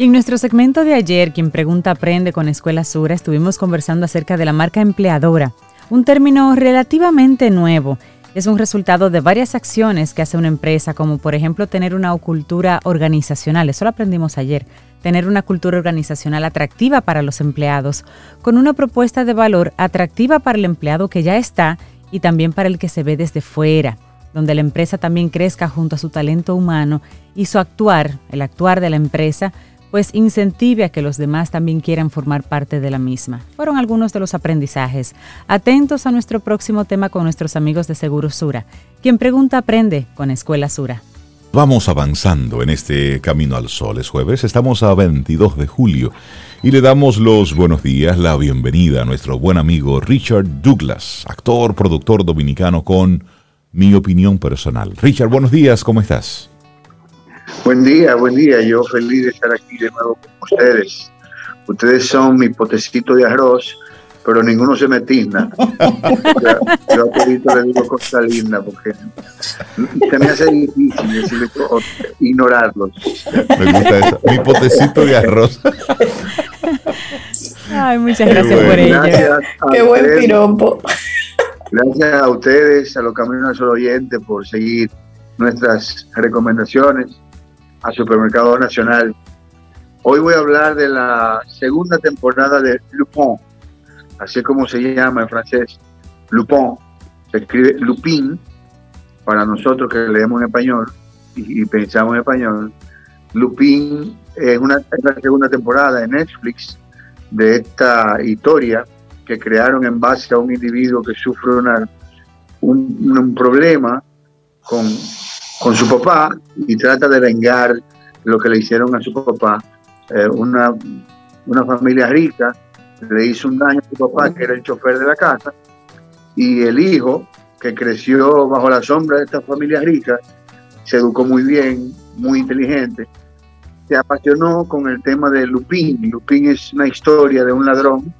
Y en nuestro segmento de ayer, quien pregunta aprende con Escuela Sura, estuvimos conversando acerca de la marca empleadora, un término relativamente nuevo. Es un resultado de varias acciones que hace una empresa, como por ejemplo tener una cultura organizacional, eso lo aprendimos ayer, tener una cultura organizacional atractiva para los empleados, con una propuesta de valor atractiva para el empleado que ya está y también para el que se ve desde fuera donde la empresa también crezca junto a su talento humano y su actuar, el actuar de la empresa, pues incentive a que los demás también quieran formar parte de la misma. Fueron algunos de los aprendizajes. Atentos a nuestro próximo tema con nuestros amigos de Seguro Sura. Quien pregunta aprende con Escuela Sura. Vamos avanzando en este Camino al Sol. Es jueves, estamos a 22 de julio y le damos los buenos días, la bienvenida a nuestro buen amigo Richard Douglas, actor, productor dominicano con mi opinión personal. Richard, buenos días, ¿cómo estás? Buen día, buen día. Yo feliz de estar aquí de nuevo con ustedes. Ustedes son mi potecito de arroz, pero ninguno se me tizna. yo a Pedrito le digo cosa linda porque se me hace difícil decirle, ignorarlos. Me gusta eso. Mi potecito de arroz. Ay, muchas gracias por ello. Qué buen piropo. Gracias a ustedes, a los Caminos al Sol oyentes, por seguir nuestras recomendaciones a Supermercado Nacional. Hoy voy a hablar de la segunda temporada de Lupin, así como se llama en francés. Lupin, se escribe Lupin, para nosotros que leemos en español y, pensamos en español. Lupin es, una, es segunda temporada de Netflix de esta historia que crearon en base a un individuo que sufre una, un, un problema con con su papá y trata de vengar lo que le hicieron a su papá. Eh, una, una familia rica le hizo un daño a su papá, que era el chofer de la casa, y el hijo, que creció bajo la sombra de esta familia rica, se educó muy bien, muy inteligente, se apasionó con el tema de Lupin. Lupin es una historia de un ladrón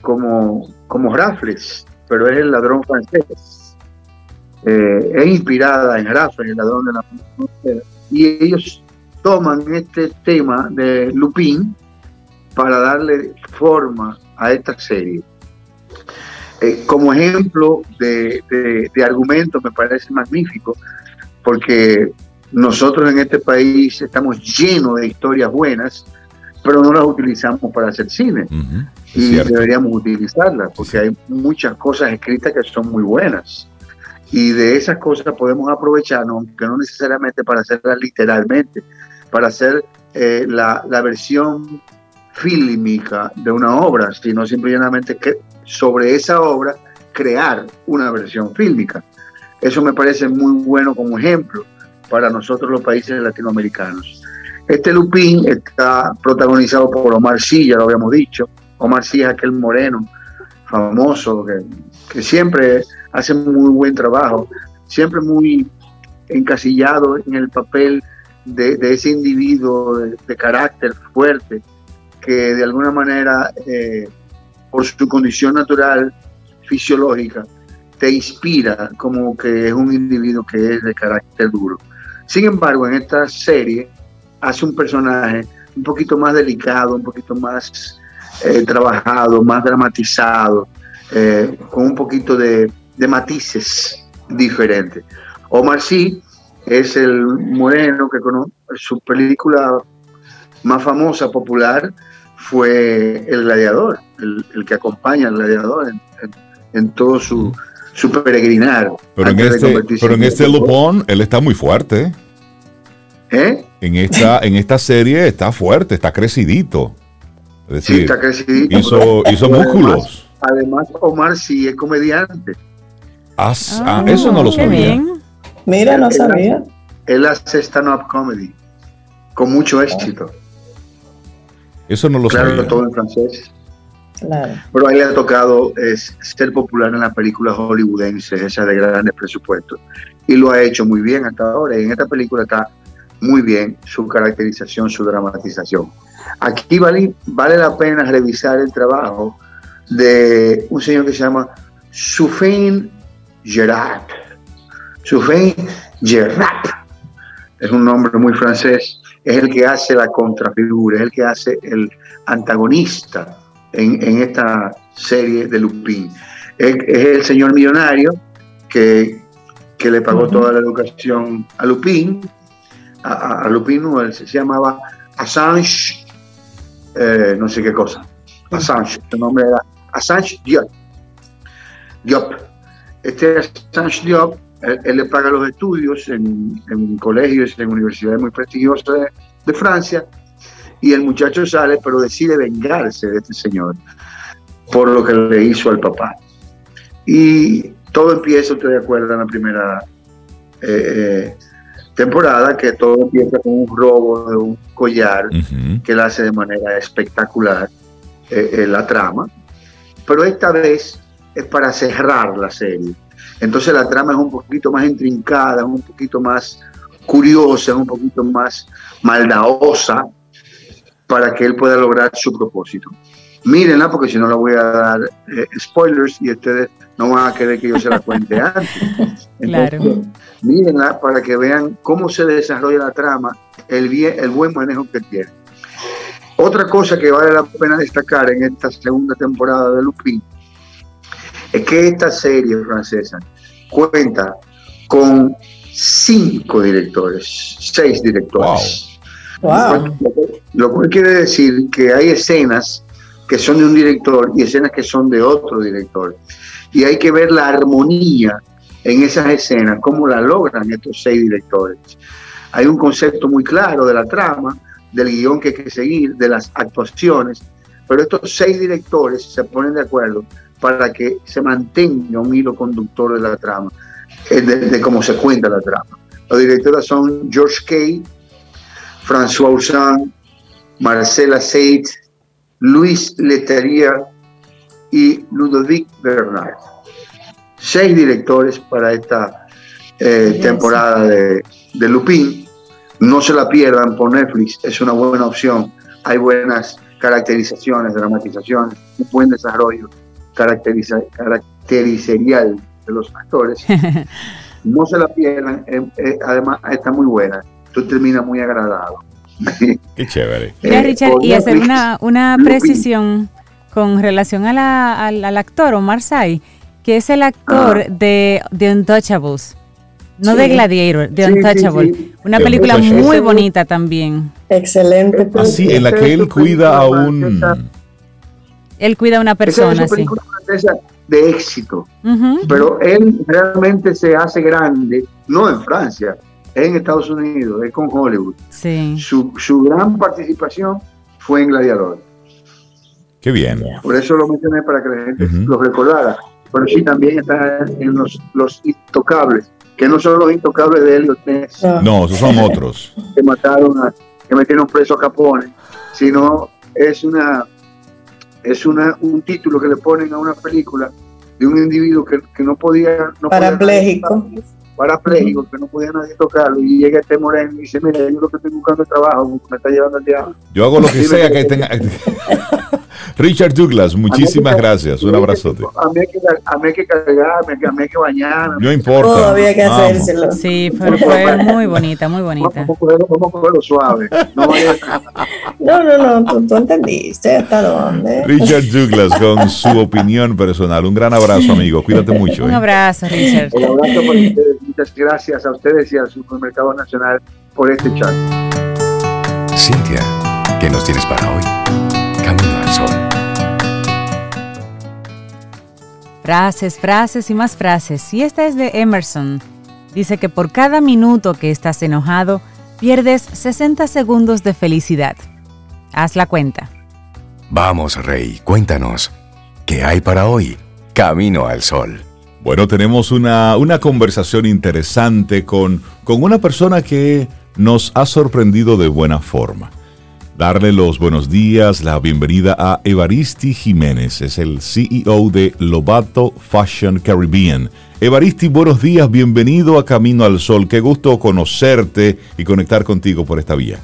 como, como Raffles, pero es el ladrón francés eh, es inspirada en Rafael, el ladrón de la frontera, y ellos toman este tema de Lupin para darle forma a esta serie. Eh, como ejemplo de, de, argumento me parece magnífico, porque nosotros en este país estamos llenos de historias buenas, pero no las utilizamos para hacer cine. Y deberíamos utilizarlas, porque hay muchas cosas escritas que son muy buenas y de esas cosas podemos aprovecharnos, aunque no necesariamente para hacerlas literalmente, para hacer eh, la, la, versión fílmica de una obra, sino simplemente que sobre esa obra crear una versión fílmica. Eso me parece muy bueno como ejemplo para nosotros los países latinoamericanos. Este Lupín está protagonizado por Omar ya lo habíamos dicho. Omar Sy es aquel moreno famoso que, que siempre hace muy buen trabajo, siempre muy encasillado en el papel de, ese individuo de, carácter fuerte que de alguna manera, eh, por su condición natural, fisiológica, te inspira como que es un individuo que es de carácter duro. Sin embargo, en esta serie hace un personaje un poquito más delicado, un poquito más eh, trabajado, más dramatizado, eh, con un poquito de, de matices diferentes. Omar Sy es el moreno que con su película más famosa, popular, fue El Gladiador, el, que acompaña al Gladiador en, todo su, su peregrinar. Pero en este, pero en este Lupón, él está muy fuerte. ¿Eh? En esta, en esta serie está fuerte, está crecidito. sí, está crecidito. Hizo, hizo músculos. Además, Omar sí es comediante. Ah, ah, eso no lo sabía. Mira, no sabía. Él hace stand-up comedy con mucho éxito. Eso no lo claro, sabía. todo en francés. Claro. Pero a él le ha tocado es, ser popular en las películas hollywoodenses, esas de grandes presupuestos. Y lo ha hecho muy bien hasta ahora. Y en esta película está muy bien su caracterización, su dramatización. Aquí vale, vale la pena revisar el trabajo de un señor que se llama Sufain Gerard. Souffin Gerard. Es un nombre muy francés, es el que hace la contrafigura, es el que hace el antagonista en, esta serie de Lupin. Es, el señor millonario que, le pagó toda la educación a Lupin, a, Lupin no, él se, llamaba Assange, eh, no sé qué cosa, Assange, su nombre era Assange Diop. Diop. Este Assange Diop él, le paga los estudios en, colegios, en universidades muy prestigiosas de, Francia, y el muchacho sale, pero decide vengarse de este señor por lo que le hizo al papá. Y todo empieza, usted acuerda, en la primera eh, temporada, que todo empieza con un robo de un collar que él hace de manera espectacular eh, eh, la trama, pero esta vez es para cerrar la serie entonces la trama es un poquito más intrincada, un poquito más curiosa, un poquito más maldadosa para que él pueda lograr su propósito. Mírenla porque si no la voy a dar eh, spoilers y ustedes no van a querer que yo se la cuente antes. claro. Mírenla para que vean cómo se desarrolla la trama, el, bien, el buen manejo que tiene. Otra cosa que vale la pena destacar en esta segunda temporada de Lupin es que esta serie francesa cuenta con cinco directores, seis directores. Wow. Lo, cual quiere decir que hay escenas que son de un director y escenas que son de otro director. Y hay que ver la armonía en esas escenas, cómo la logran estos seis directores. Hay un concepto muy claro de la trama, del guion que hay que seguir, de las actuaciones, pero estos seis directores se ponen de acuerdo para que se mantenga un hilo conductor de la trama, eh, de, cómo se cuenta la trama. Los directores son George Kay, François Ozan, Marcela Seid, Luis Leterrier y Ludovic Bernard. Seis directores para esta eh, temporada de, de Lupin. No se la pierdan por Netflix, es una buena opción. Hay buenas caracterizaciones, dramatizaciones, un buen desarrollo caracteriza, caracterizarial de los actores. no se la pierdan, eh, eh, además está muy buena, tú termina muy agradado. Qué chévere. Mira, eh, Richard, y hacer una, una precisión con relación a la, al, actor Omar Sy, que es el actor de The Untouchables. No de Gladiator, de Untouchable. Una película muy bonita también. Excelente. Así, en la que él cuida a un él cuida a una persona. Es una de éxito, pero él realmente se hace grande, no en Francia, en Estados Unidos, es con Hollywood. Sí. Su, gran participación fue en Gladiador. Qué bien. Por eso lo mencioné para que la gente lo recordara. Pero sí también está en los, los intocables, que no son los intocables de Elliot Ness. Ah. No, esos son otros. Que mataron a, que metieron preso a Capone, sino es una es una, un título que le ponen a una película de un individuo que, que no podía... No parapléjico. parapléjico, que no podía nadie tocarlo, y llega este moreno y dice, mira, yo lo que estoy buscando es trabajo, me está llevando el diablo. Yo hago lo que sea que tenga... Richard Douglas, muchísimas gracias. Un abrazote. A mí hay que, a mí hay que cargarme, a mí hay que bañarme. No importa. Todo había que hacérselo. Sí, pero fue muy bonita, muy bonita. Vamos a cogerlo, vamos a cogerlo suave. No, no, no, no, tú, entendiste hasta dónde. Richard Douglas con su opinión personal. Un gran abrazo, amigo. Cuídate mucho. Un ¿eh? abrazo, Richard. Un abrazo para ustedes. Muchas gracias a ustedes y al Supermercado Nacional por este chat. Cintia, ¿qué nos tienes para hoy? Sol. Frases, frases y más frases. Y esta es de Emerson. Dice que por cada minuto que estás enojado, pierdes 60 segundos de felicidad. Haz la cuenta. Vamos, Rey, cuéntanos. ¿Qué hay para hoy? Camino al sol. Bueno, tenemos una, una conversación interesante con, con una persona que nos ha sorprendido de buena forma darle los buenos días, la bienvenida a Evaristi Jiménez, es el CEO de Lobato Fashion Caribbean. Evaristi, buenos días, bienvenido a Camino al Sol, qué gusto conocerte y conectar contigo por esta vía.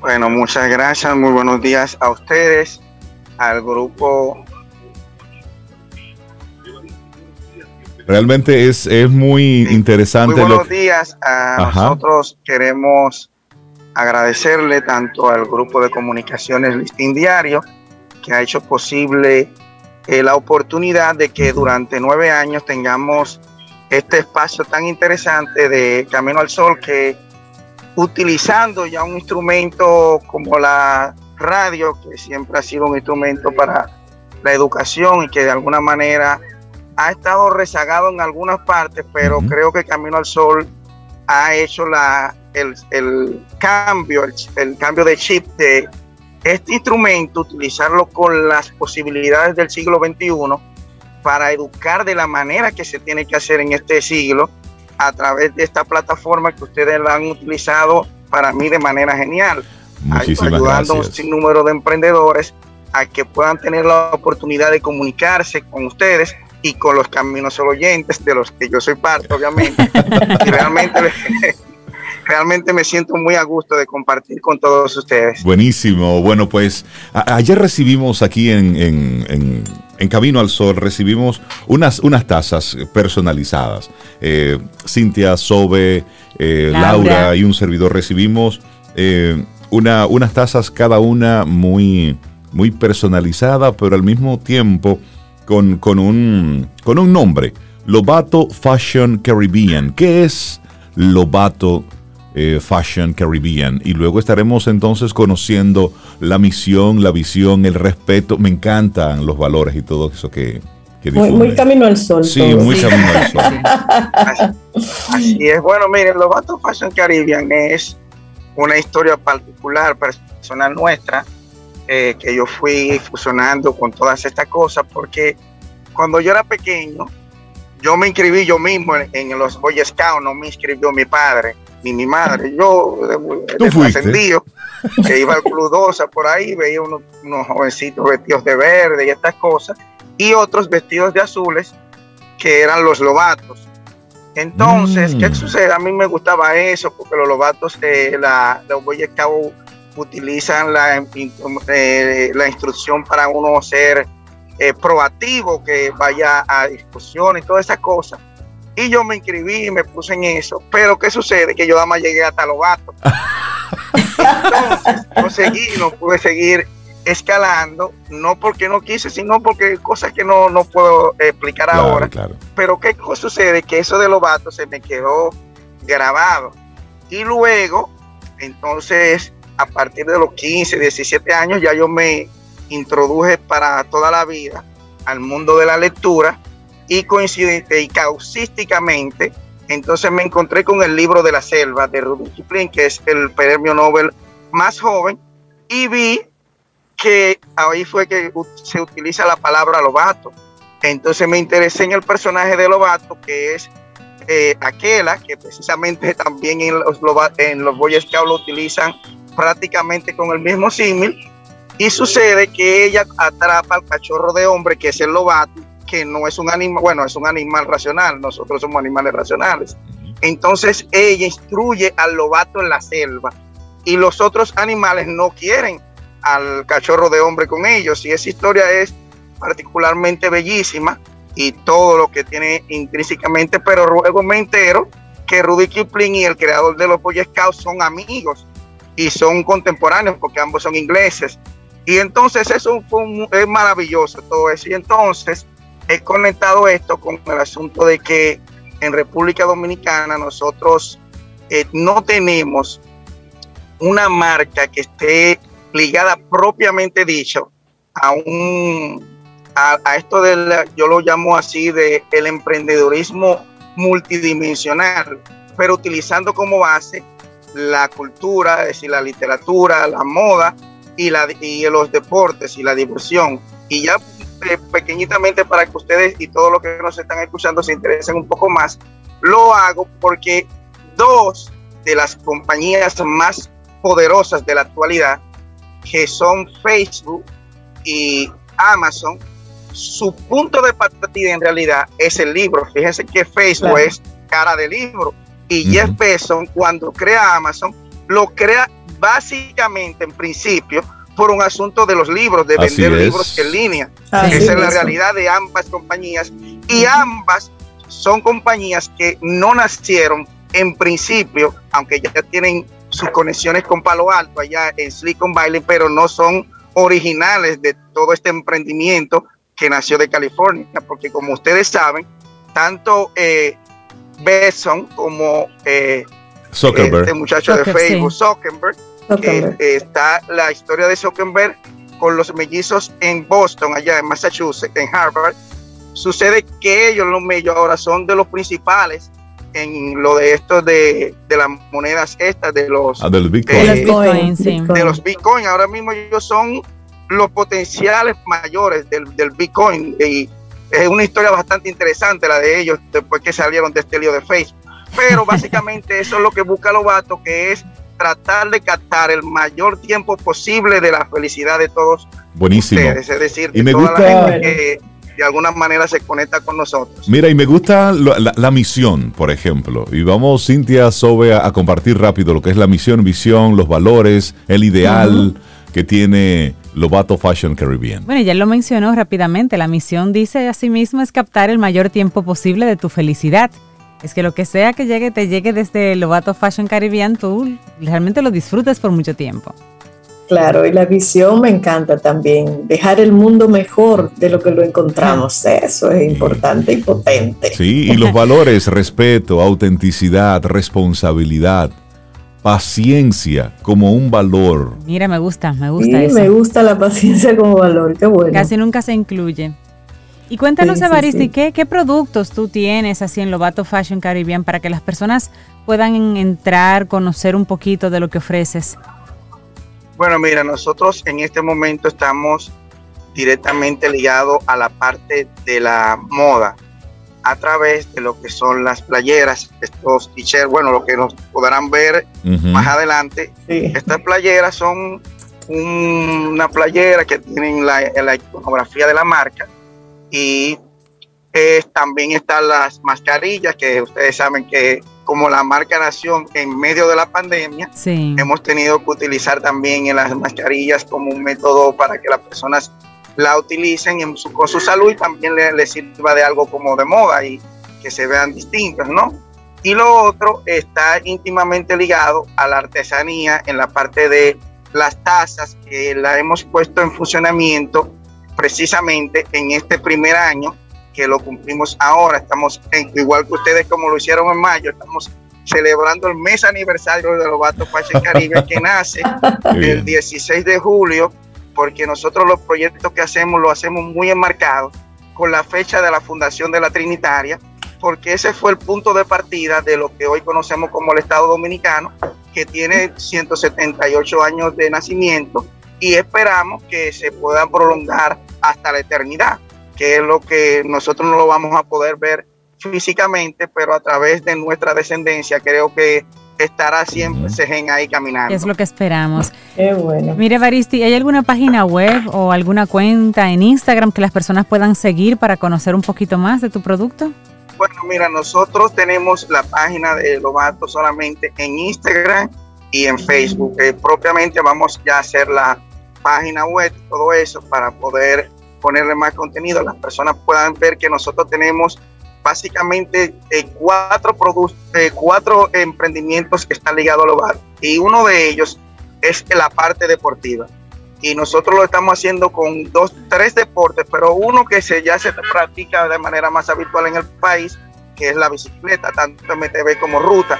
Bueno, muchas gracias, muy buenos días a ustedes, al grupo Realmente es, es muy interesante. Muy buenos días. A nosotros queremos agradecerle tanto al grupo de comunicaciones Listín Diario, que ha hecho posible eh, la oportunidad de que durante nueve años tengamos este espacio tan interesante de Camino al Sol, que utilizando ya un instrumento como la radio, que siempre ha sido un instrumento para la educación y que de alguna manera ha estado rezagado en algunas partes, pero creo que Camino al Sol ha hecho la, el, cambio, el, cambio de chip de este instrumento, utilizarlo con las posibilidades del siglo XXI para educar de la manera que se tiene que hacer en este siglo a través de esta plataforma que ustedes la han utilizado para mí de manera genial, ayudando a un sinnúmero de emprendedores a que puedan tener la oportunidad de comunicarse con ustedes y con los caminos oyentes de los que yo soy parte, obviamente. y realmente realmente me siento muy a gusto de compartir con todos ustedes. Buenísimo. Bueno, pues ayer recibimos aquí en, Camino al Sol, recibimos unas, unas tazas personalizadas. Eh, Cintia, Sobe, eh, Laura. y un servidor recibimos eh, una, unas tazas cada una muy, muy personalizada, pero al mismo tiempo con, con, un, con un nombre. Lobato Fashion Caribbean. ¿Qué es Lobato eh, Fashion Caribbean. Y luego estaremos entonces conociendo la misión, la visión, el respeto. Me encantan los valores y todo eso que... que muy, camino al sol. Sí, muy camino al sol. así, es. Bueno, miren, Lobato Fashion Caribbean es una historia particular, personal nuestra, eh, que yo fui fusionando con todas estas cosas, porque cuando yo era pequeño, yo me inscribí yo mismo en, en los Boy Scouts, no me inscribió mi padre ni mi madre. Yo, de, que iba al Club Dosa por ahí, veía unos, jovencitos vestidos de verde y estas cosas, y otros vestidos de azules, que eran los lobatos. Entonces, ¿qué mm. sucede? A mí me gustaba eso, porque los lobatos, eh, la, los Boy Scouts utilizan la, eh, la instrucción para uno ser eh, proactivo, que vaya a discusión y todas esas cosas. Y yo me inscribí y me puse en eso. Pero ¿qué sucede? Que yo nada más llegué hasta los gatos. Entonces, no seguí, no pude seguir escalando, no porque no quise, sino porque cosas que no, no puedo explicar ahora. Pero ¿qué sucede? Que eso de los vatos se me quedó grabado. Y luego, entonces, a partir de los 15, 17 años, ya yo me introduje para toda la vida al mundo de la lectura y y causísticamente, entonces me encontré con el libro de la selva de Rudyard Kipling, que es el premio Nobel más joven, y vi que ahí fue que se utiliza la palabra lobato. Entonces me interesé en el personaje de Lobato, que es eh, Aquela, que precisamente también en los, en los Boy Scouts lo utilizan prácticamente con el mismo símil. Y sucede que ella atrapa al cachorro de hombre, que es el lobato, que no es un animal, bueno, es un animal racional, nosotros somos animales racionales. Entonces ella instruye al lobato en la selva y los otros animales no quieren al cachorro de hombre con ellos. Y esa historia es particularmente bellísima y todo lo que tiene intrínsecamente, pero luego me entero que Rudy Kipling y el creador de los Boy Scouts son amigos y son contemporáneos porque ambos son ingleses. Y entonces eso fue es maravilloso todo eso. Y entonces he conectado esto con el asunto de que en República Dominicana nosotros eh, no tenemos una marca que esté ligada propiamente dicho a un a, esto del yo lo llamo así de el emprendedorismo multidimensional pero utilizando como base la cultura, es decir, la literatura, la moda y, la, y los deportes y la diversión. Y ya eh, pequeñitamente para que ustedes y todos los que nos están escuchando se interesen un poco más, lo hago porque dos de las compañías más poderosas de la actualidad, que son Facebook y Amazon, su punto de partida en realidad es el libro. Fíjense que Facebook es cara de libro y Jeff Bezos, cuando crea Amazon, lo crea básicamente en principio por un asunto de los libros, de vender libros en línea. Esa es la realidad de ambas compañías. Y ambas son compañías que no nacieron en principio, aunque ya tienen sus conexiones con Palo Alto allá en Silicon Valley, pero no son originales de todo este emprendimiento que nació de California, porque como ustedes saben, tanto eh, Besson como eh, este muchacho de Facebook, Zuckerberg, está la historia de Zuckerberg con los mellizos en Boston, allá en Massachusetts, en Harvard. Sucede que ellos, los mellizos, ahora son de los principales en lo de esto de, las monedas estas, de los, ah, Bitcoin. de los Bitcoin. Ahora mismo ellos son los potenciales mayores del, del Bitcoin. Y es una historia bastante interesante la de ellos después que salieron de este lío de Facebook. Pero básicamente eso es lo que busca Lobato, que es tratar de captar el mayor tiempo posible de la felicidad de todos Buenísimo. ustedes. Es decir, y me gusta... la gente que de alguna manera se conecta con nosotros. Mira, y me gusta la, misión, por ejemplo. Y vamos, Cintia Sobe, a, compartir rápido lo que es la misión, visión, los valores, el ideal que tiene Lobato Fashion Caribbean. Bueno, ya lo mencionó rápidamente. La misión dice asimismo es captar el mayor tiempo posible de tu felicidad. Es que lo que sea que llegue, te llegue desde Lobato Fashion Caribbean, tú realmente lo disfrutes por mucho tiempo. Claro, y la visión me encanta también, dejar el mundo mejor de lo que lo encontramos, eso es importante y potente. Sí, y los valores, respeto, autenticidad, responsabilidad, paciencia como un valor. Mira, me gusta, me gusta sí, eso. Me gusta la paciencia como valor, qué bueno. Casi nunca se incluye. Y cuéntanos, sí, ¿qué, ¿qué, productos tú tienes así en Lobato Fashion Caribbean para que las personas puedan entrar, conocer un poquito de lo que ofreces? Bueno, mira, nosotros en este momento estamos directamente ligados a la parte de la moda a través de lo que son las playeras, estos t-shirts, bueno, lo que nos podrán ver más adelante. Estas playeras son una playera que tienen la, iconografía de la marca y también están las mascarillas que ustedes saben que como la marca nación en medio de la pandemia, hemos tenido que utilizar también en las mascarillas como un método para que las personas la utilicen en su, con su salud y también le, sirva de algo como de moda y que se vean distintas, ¿no? Y lo otro está íntimamente ligado a la artesanía en la parte de las tazas que la hemos puesto en funcionamiento precisamente en este primer año que lo cumplimos ahora. Estamos, en, igual que ustedes como lo hicieron en mayo, estamos celebrando el mes aniversario de los Vatos Pache Caribe que nace el 16 de julio, porque nosotros los proyectos que hacemos lo hacemos muy enmarcados con la fecha de la fundación de la Trinitaria, porque ese fue el punto de partida de lo que hoy conocemos como el Estado Dominicano, que tiene 178 años de nacimiento y esperamos que se puedan prolongar hasta la eternidad, que es lo que nosotros no lo vamos a poder ver físicamente, pero a través de nuestra descendencia creo que estará siempre Segen ahí caminando. Es lo que esperamos. Qué bueno. Mire, Baristi, ¿hay alguna página web o alguna cuenta en Instagram que las personas puedan seguir para conocer un poquito más de tu producto? Bueno, mira, nosotros tenemos la página de Lobato solamente en Instagram y en Facebook. Eh, propiamente vamos ya a hacer la página web, todo eso, para poder ponerle más contenido. Las personas puedan ver que nosotros tenemos básicamente eh, cuatro, eh, cuatro emprendimientos que están ligados al hogar y uno de ellos es la parte deportiva y nosotros lo estamos haciendo con dos, tres deportes, pero uno que se, ya se practica de manera más habitual en el país, que es la bicicleta, tanto MTB como ruta,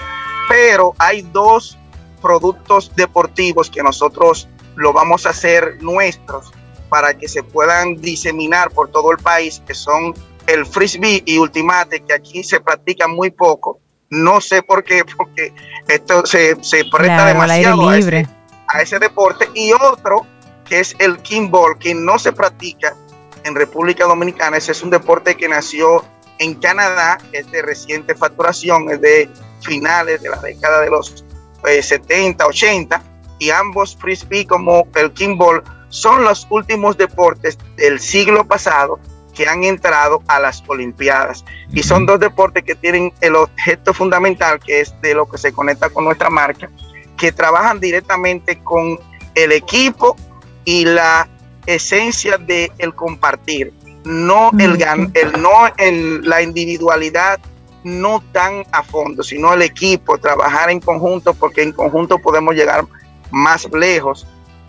pero hay dos productos deportivos que nosotros lo vamos a hacer nuestros para que se puedan diseminar por todo el país, que son el frisbee y ultimate, que aquí se practica muy poco. No sé por qué, porque esto se, se presta demasiado a ese, a ese, deporte. Y otro, que es el kickball, que no se practica en República Dominicana. Ese es un deporte que nació en Canadá, es de reciente facturación, es de finales de la década de los 70, eh, 80. Y ambos frisbee como el kickball son los últimos deportes del siglo pasado que han entrado a las Olimpiadas. Y son dos deportes que tienen el objeto fundamental, que es de lo que se conecta con nuestra marca, que trabajan directamente con el equipo y la esencia de el compartir, no el, el no el, la individualidad no tan a fondo, sino el equipo, trabajar en conjunto, porque en conjunto podemos llegar más lejos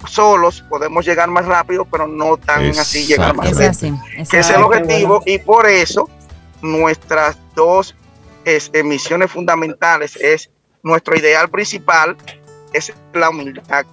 solos podemos llegar más rápido, pero no tan así llegar más rápido. que es el objetivo y por eso nuestras dos emisiones fundamentales es nuestro ideal principal es la humildad.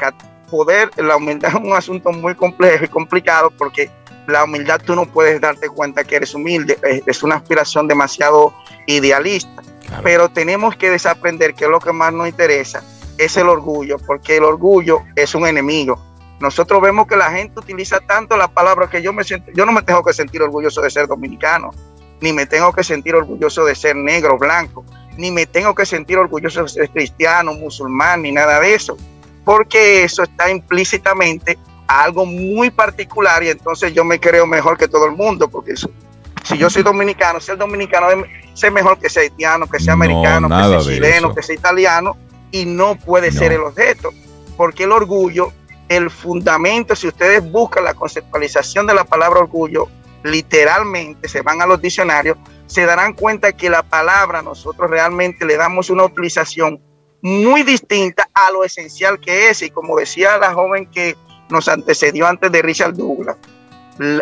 Poder, la humildad es un asunto muy complejo y complicado porque la humildad tú no puedes darte cuenta que eres humilde, es una aspiración demasiado idealista, pero tenemos que desaprender que es lo que más nos interesa es el orgullo, porque el orgullo es un enemigo. Nosotros vemos que la gente utiliza tanto la palabra que yo me siento, yo no me tengo que sentir orgulloso de ser dominicano, ni me tengo que sentir orgulloso de ser negro, blanco, ni me tengo que sentir orgulloso de ser cristiano, musulmán, ni nada de eso, porque eso está implícitamente a algo muy particular y entonces yo me creo mejor que todo el mundo, porque si yo soy dominicano, ser dominicano es mejor que sea haitiano, que sea americano, que sea chileno, que sea italiano, y no puede ser el objeto, porque el orgullo, el fundamento, si ustedes buscan la conceptualización de la palabra orgullo, literalmente se van a los diccionarios, se darán cuenta que la palabra nosotros realmente le damos una utilización muy distinta a lo esencial que es. Y como decía la joven que nos antecedió antes de Richard Douglas,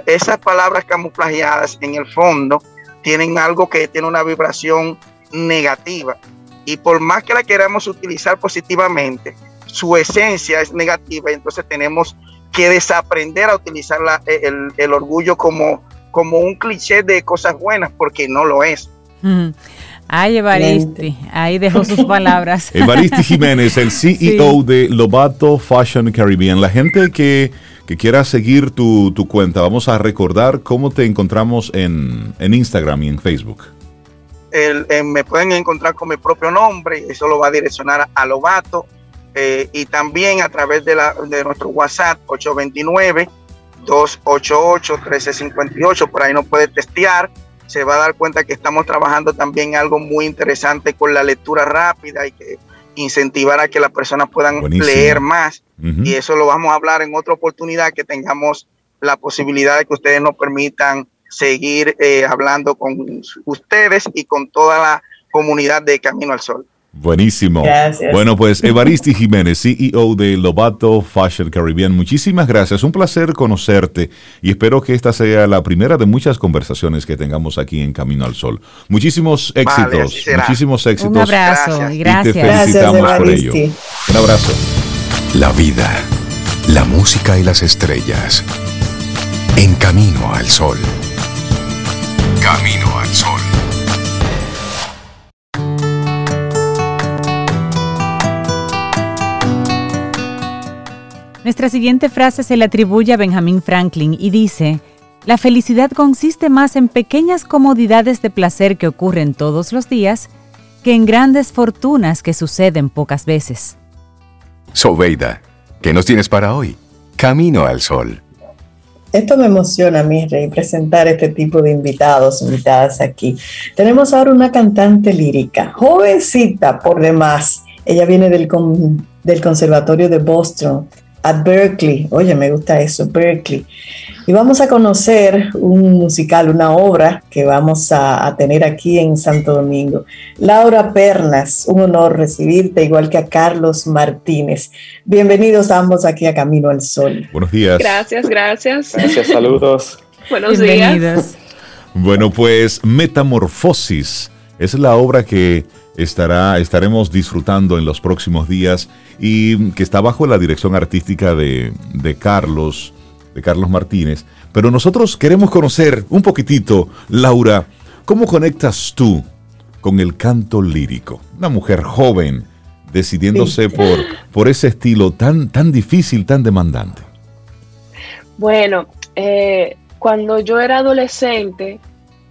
esas palabras camuflajeadas en el fondo tienen algo que tiene una vibración negativa y por más que la queramos utilizar positivamente, su esencia es negativa entonces tenemos que desaprender a utilizar eh, el, orgullo como, como un cliché de cosas buenas porque no lo es. Ay, Evaristi, ahí dejó sus palabras. Evaristi Jiménez, el CEO de Lobato Fashion Caribbean. La gente que, quiera seguir tu, cuenta, vamos a recordar cómo te encontramos en, en Instagram y en Facebook. Eh, me pueden encontrar con mi propio nombre, eso lo va a direccionar a Lobato, eh, y también a través de, la, de nuestro WhatsApp 829-288-1358, por ahí nos puede testear, se va a dar cuenta que estamos trabajando también algo muy interesante con la lectura rápida y que incentivar a que las personas puedan leer más. Y eso lo vamos a hablar en otra oportunidad que tengamos la posibilidad de que ustedes nos permitan seguir eh, hablando con ustedes y con toda la comunidad de Camino al Sol. Buenísimo. Bueno, pues Evaristi Jiménez, CEO de Lobato Fashion Caribbean, muchísimas gracias. Un placer conocerte y espero que esta sea la primera de muchas conversaciones que tengamos aquí en Camino al Sol. Muchísimos éxitos, muchísimos éxitos. Un abrazo y gracias. Y te felicitamos por ello. Un abrazo. La vida, la música y las estrellas. En Camino al Sol. Camino al Sol. Nuestra siguiente frase se le atribuye a Benjamin Franklin y dice, la felicidad consiste más en pequeñas comodidades de placer que ocurren todos los días que en grandes fortunas que suceden pocas veces. Sobeida, ¿qué nos tienes para hoy? Camino al sol. Esto me emociona a mí, Rey, presentar este tipo de invitados, invitadas aquí. Tenemos ahora una cantante lírica, jovencita por demás. Ella viene del, del Conservatorio de Boston, a Berkeley. Oye, me gusta eso, Berkeley. Y vamos a conocer un musical, una obra que vamos a, tener aquí en Santo Domingo. Laura Pernas, un honor recibirte, igual que a Carlos Martínez. Bienvenidos ambos aquí a Camino al Sol. Buenos días. Gracias, gracias. Gracias, saludos. Buenos días. Bueno, pues Metamorfosis es la obra que estará, estaremos disfrutando en los próximos días y que está bajo la dirección artística de, de Carlos, de Carlos Martínez. Pero nosotros queremos conocer un poquitito, Laura, ¿cómo conectas tú con el canto lírico? Una mujer joven decidiéndose por, por ese estilo tan, tan difícil, tan demandante. Bueno, eh, cuando yo era adolescente,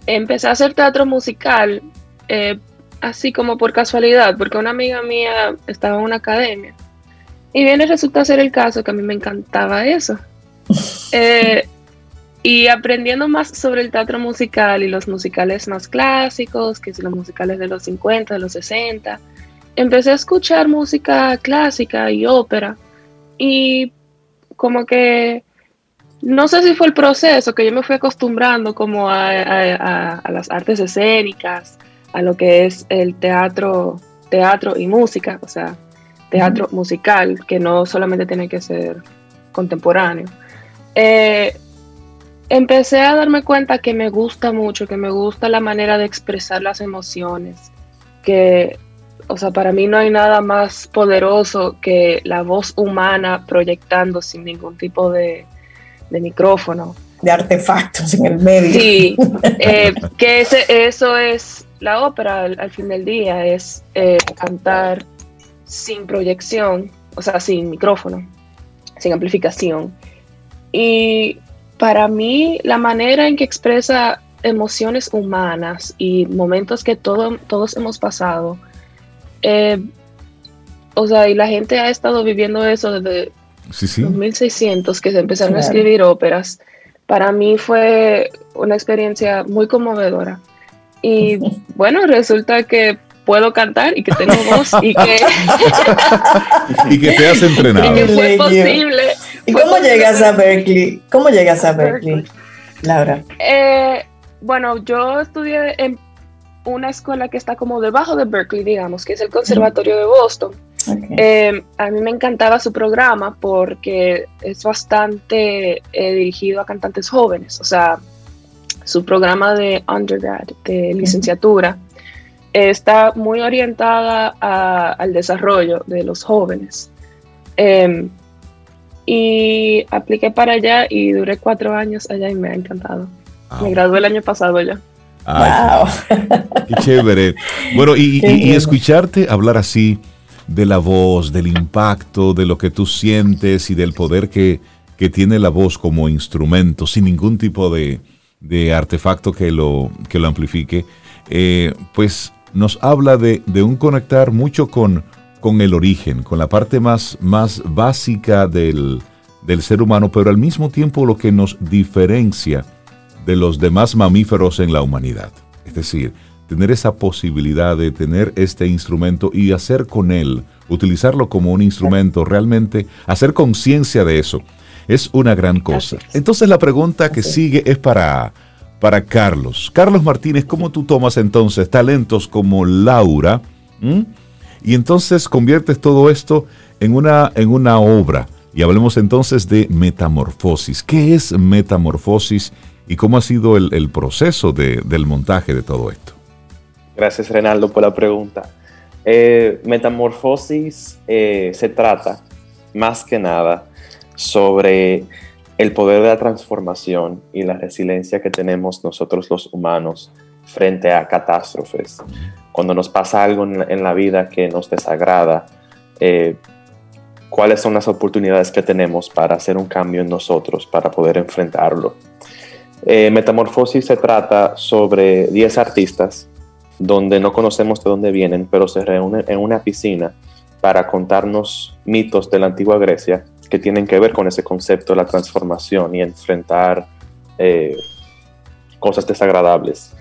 empecé a hacer teatro musical eh, así como por casualidad, porque una amiga mía estaba en una academia. Y viene resulta ser el caso que a mí me encantaba eso. Eh, y aprendiendo más sobre el teatro musical y los musicales más clásicos, que son los musicales de los 50, de los 60, empecé a escuchar música clásica y ópera. Y como que, no sé si fue el proceso, que yo me fui acostumbrando como a, a las artes escénicas, a lo que es el teatro, teatro y música, o sea, teatro musical, que no solamente tiene que ser contemporáneo. Eh, empecé a darme cuenta que me gusta mucho, que me gusta la manera de expresar las emociones, que, o sea, para mí no hay nada más poderoso que la voz humana proyectando sin ningún tipo de, micrófono. De artefactos en el medio. Sí, eh, que ese, eso es la ópera al, fin del día es eh, cantar sin proyección, o sea, sin micrófono, sin amplificación. Y para mí la manera en que expresa emociones humanas y momentos que todos hemos pasado, eh, o sea, y la gente ha estado viviendo eso desde sí, 1600 que se empezaron a escribir óperas. Para mí fue una experiencia muy conmovedora. Y bueno, resulta que puedo cantar y que tengo voz y que... y que te has entrenado. Y que fue posible. ¿Y cómo llegas a Berkeley? ¿Cómo llegas a Berkeley, Laura? Eh, bueno, yo estudié en una escuela que está como debajo de Berkeley, digamos, que es el Conservatorio de Boston. Eh, a mí me encantaba su programa porque es bastante eh, dirigido a cantantes jóvenes, o sea, su programa de undergrad, de licenciatura, está muy orientada al desarrollo de los jóvenes. Em, y apliqué para allá y duré cuatro años allá y me ha encantado. Ah, me gradué el año pasado ya. wow. Qué chévere. Bueno, y, escucharte hablar así de la voz, del impacto, de lo que tú sientes y del poder que, que tiene la voz como instrumento, sin ningún tipo de, de artefacto que lo, que lo amplifique, eh, pues nos habla de, un conectar mucho con, con el origen, con la parte más, más básica del, del ser humano, pero al mismo tiempo lo que nos diferencia de los demás mamíferos en la humanidad. Es decir, tener esa posibilidad de tener este instrumento y hacer con él, utilizarlo como un instrumento, realmente hacer conciencia de eso es una gran cosa. Entonces la pregunta que sigue es para, para Carlos. Carlos Martínez, ¿cómo tú tomas entonces talentos como Laura y entonces conviertes todo esto en una, en una obra? Y hablemos entonces de metamorfosis. ¿Qué es metamorfosis y cómo ha sido el, proceso del montaje de todo esto? Gracias, Renaldo, por la pregunta. Eh, metamorfosis eh, se trata, más que nada, sobre el poder de la transformación y la resiliencia que tenemos nosotros los humanos frente a catástrofes. Cuando nos pasa algo en la, vida que nos desagrada, eh, cuáles son las oportunidades que tenemos para hacer un cambio en nosotros, para poder enfrentarlo. Eh, Metamorfosis se trata sobre 10 artistas donde no conocemos de dónde vienen, pero se reúnen en una piscina para contarnos mitos de la antigua Grecia que tienen que ver con ese concepto de la transformación y enfrentar eh, cosas desagradables.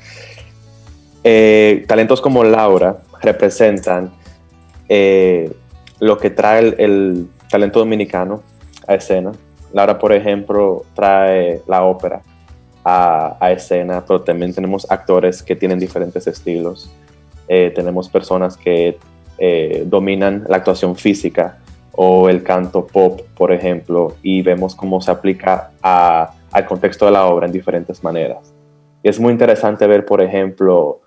Eh, talentos como Laura representan eh, lo que trae el, talento dominicano a escena. Laura, por ejemplo, trae la ópera a, escena, pero también tenemos actores que tienen diferentes estilos. tenemos personas que dominan la actuación física o el canto pop, por ejemplo, y vemos cómo se aplica al contexto de la obra en diferentes maneras. Y es muy interesante ver, por ejemplo,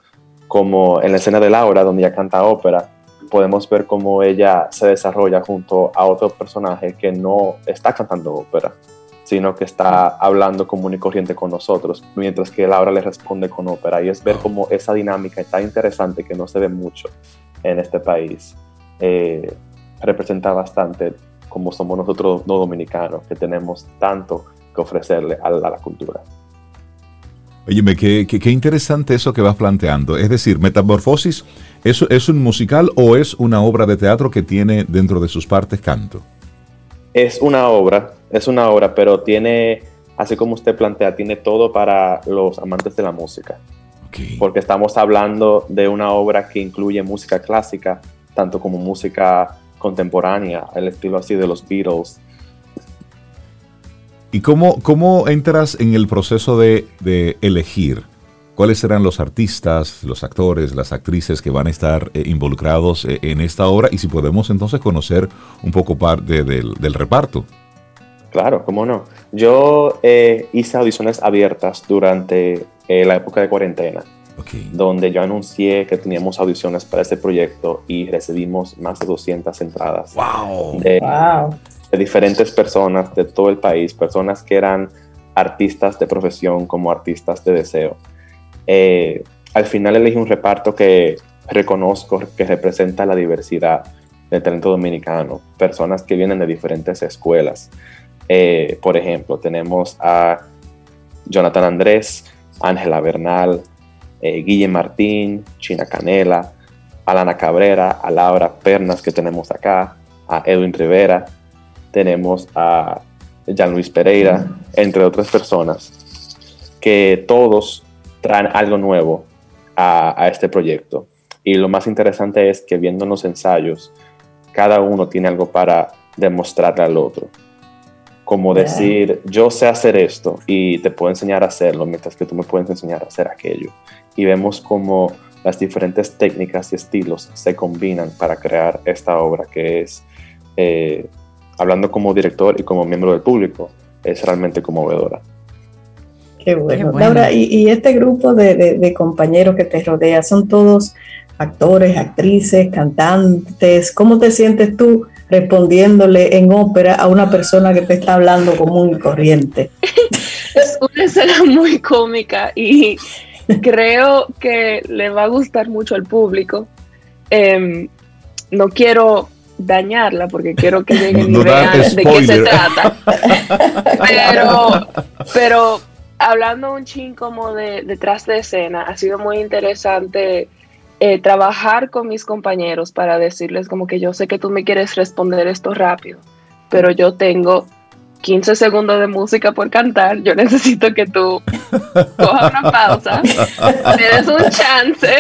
como en la escena de Laura, donde ella canta ópera, podemos ver cómo ella se desarrolla junto a otro personaje que no está cantando ópera, sino que está hablando común y corriente con nosotros, mientras que Laura le responde con ópera. Y es ver cómo esa dinámica está interesante que no se ve mucho en este país. Eh, representa bastante como somos nosotros no dominicanos, que tenemos tanto que ofrecerle a la, cultura. Óyeme, qué, qué, interesante eso que vas planteando. Es decir, Metamorfosis, ¿es, ¿es un musical o es una obra de teatro que tiene dentro de sus partes canto? Es una obra, es una obra, pero tiene, así como usted plantea, tiene todo para los amantes de la música. Porque estamos hablando de una obra que incluye música clásica, tanto como música contemporánea, el estilo así de los Beatles. ¿Y cómo, cómo entras en el proceso de, elegir cuáles serán los artistas, los actores, las actrices que van a estar eh, involucrados eh, en esta obra y si podemos entonces conocer un poco parte del, reparto? Claro, cómo no. Yo eh, hice audiciones abiertas durante la época de cuarentena donde yo anuncié que teníamos audiciones para este proyecto y recibimos más de 200 entradas De, diferentes personas de todo el país, personas que eran artistas de profesión como artistas de deseo. Eh, al final elegí un reparto que reconozco que representa la diversidad del talento dominicano, personas que vienen de diferentes escuelas. Eh, por ejemplo, tenemos a Jonathan Andrés, Ángela Bernal, eh, Guille Martín, China Canela, Alana Cabrera, a Laura Pernas que tenemos acá, a Edwin Rivera, tenemos a Jean Luis Pereira, entre otras personas, que todos traen algo nuevo a, a este proyecto. Y lo más interesante es que viendo los ensayos, cada uno tiene algo para demostrarle al otro como decir, yo sé hacer esto y te puedo enseñar a hacerlo, mientras que tú me puedes enseñar a hacer aquello. Y vemos cómo las diferentes técnicas y estilos se combinan para crear esta obra que es, eh, hablando como director y como miembro del público, es realmente conmovedora. Qué bueno. Laura, y, este grupo de, de, compañeros que te rodea, ¿son todos actores, actrices, cantantes? ¿Cómo te sientes tú respondiéndole en ópera a una persona que te está hablando común y corriente. Es una escena muy cómica y creo que le va a gustar mucho al público. Em, no quiero dañarla porque quiero que lleguen y vean de qué se trata. pero, pero hablando un ching como de detrás de escena, ha sido muy interesante eh, trabajar con mis compañeros para decirles como que yo sé que tú me quieres responder esto rápido, pero yo tengo 15 segundos de música por cantar, yo necesito que tú cojas una pausa, me des un chance